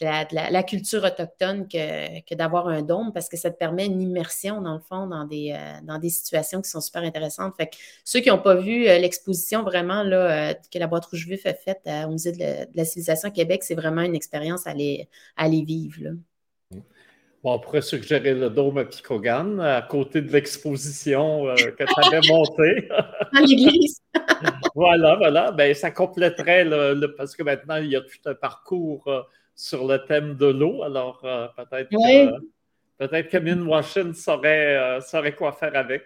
la, culture autochtone que, que d'avoir un dôme parce que ça te permet une immersion, dans le fond, dans des, dans des situations qui sont super intéressantes. Fait que ceux qui n'ont pas vu l'exposition vraiment là, que la boîte rouge vif a faite au Musée de la, civilisation Québec, c'est vraiment une expérience à aller, à aller vivre. Là. Bon, on pourrait suggérer le dôme à Picogan à côté de l'exposition euh, que tu avais montée. Dans l'église. voilà, voilà. Ben, ça compléterait le, Parce que maintenant, il y a tout un parcours euh, sur le thème de l'eau. Alors, euh, peut-être peut-être que Min Washington saurait, saurait quoi faire avec.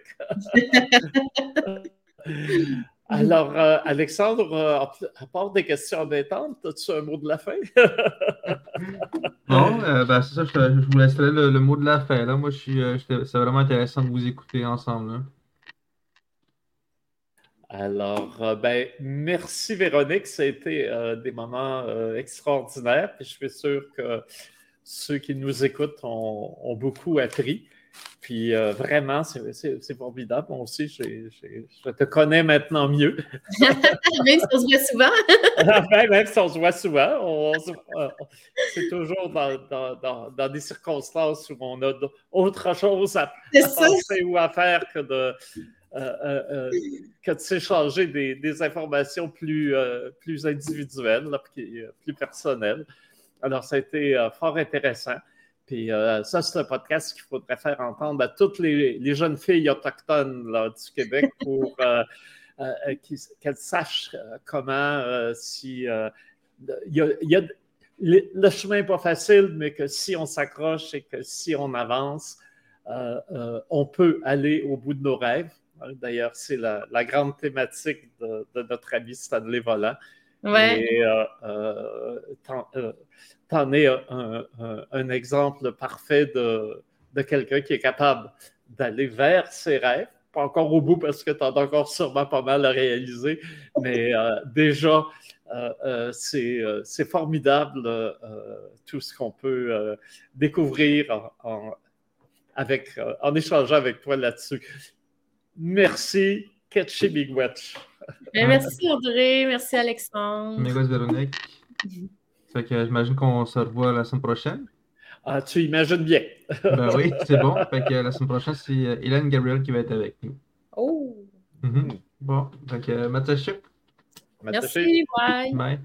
Alors, euh, Alexandre, euh, à part des questions embêtantes, as-tu un mot de la fin? non, euh, ben, c'est ça, je, vous laisserai le, mot de la fin. Là. Moi, je suis, c'est vraiment intéressant de vous écouter ensemble. Alors, ben, merci Véronique, ça a été des moments extraordinaires. Puis je suis sûr que ceux qui nous écoutent ont beaucoup appris. Puis euh, vraiment, c'est formidable. Moi aussi, je te connais maintenant mieux. même si on se voit souvent. même si on se voit souvent, c'est toujours dans, des circonstances où on a autre chose à, penser ou à faire que de, euh, euh, que de s'échanger des, informations plus, plus individuelles, plus personnelles. Alors, ça a été fort intéressant. Puis euh, ça, c'est un podcast qu'il faudrait faire entendre à toutes les, jeunes filles autochtones du Québec pour euh, euh, qu'elles sachent comment, si. le, chemin n'est pas facile, mais que si on s'accroche et que si on avance, on peut aller au bout de nos rêves. D'ailleurs, c'est la, grande thématique de, notre ami Stanley Volant. Ouais. Et, tu en es un, exemple parfait de, quelqu'un qui est capable d'aller vers ses rêves. Pas encore au bout parce que tu as encore sûrement pas mal à réaliser, mais euh, déjà, euh, euh, c'est formidable tout ce qu'on peut découvrir en, avec, en échangeant avec toi là-dessus. Merci, Ketchy Big Watch. Ben, merci André, merci Alexandre. Merci Véronique. Fait que j'imagine qu'on se revoit la semaine prochaine. Ah, tu imagines bien. ben oui, c'est bon. Fait que la semaine prochaine, c'est euh, Hélène Gabriel qui va être avec nous. Oh! Mm -hmm. Bon, fait que Matachuk. Merci, bye. Bye.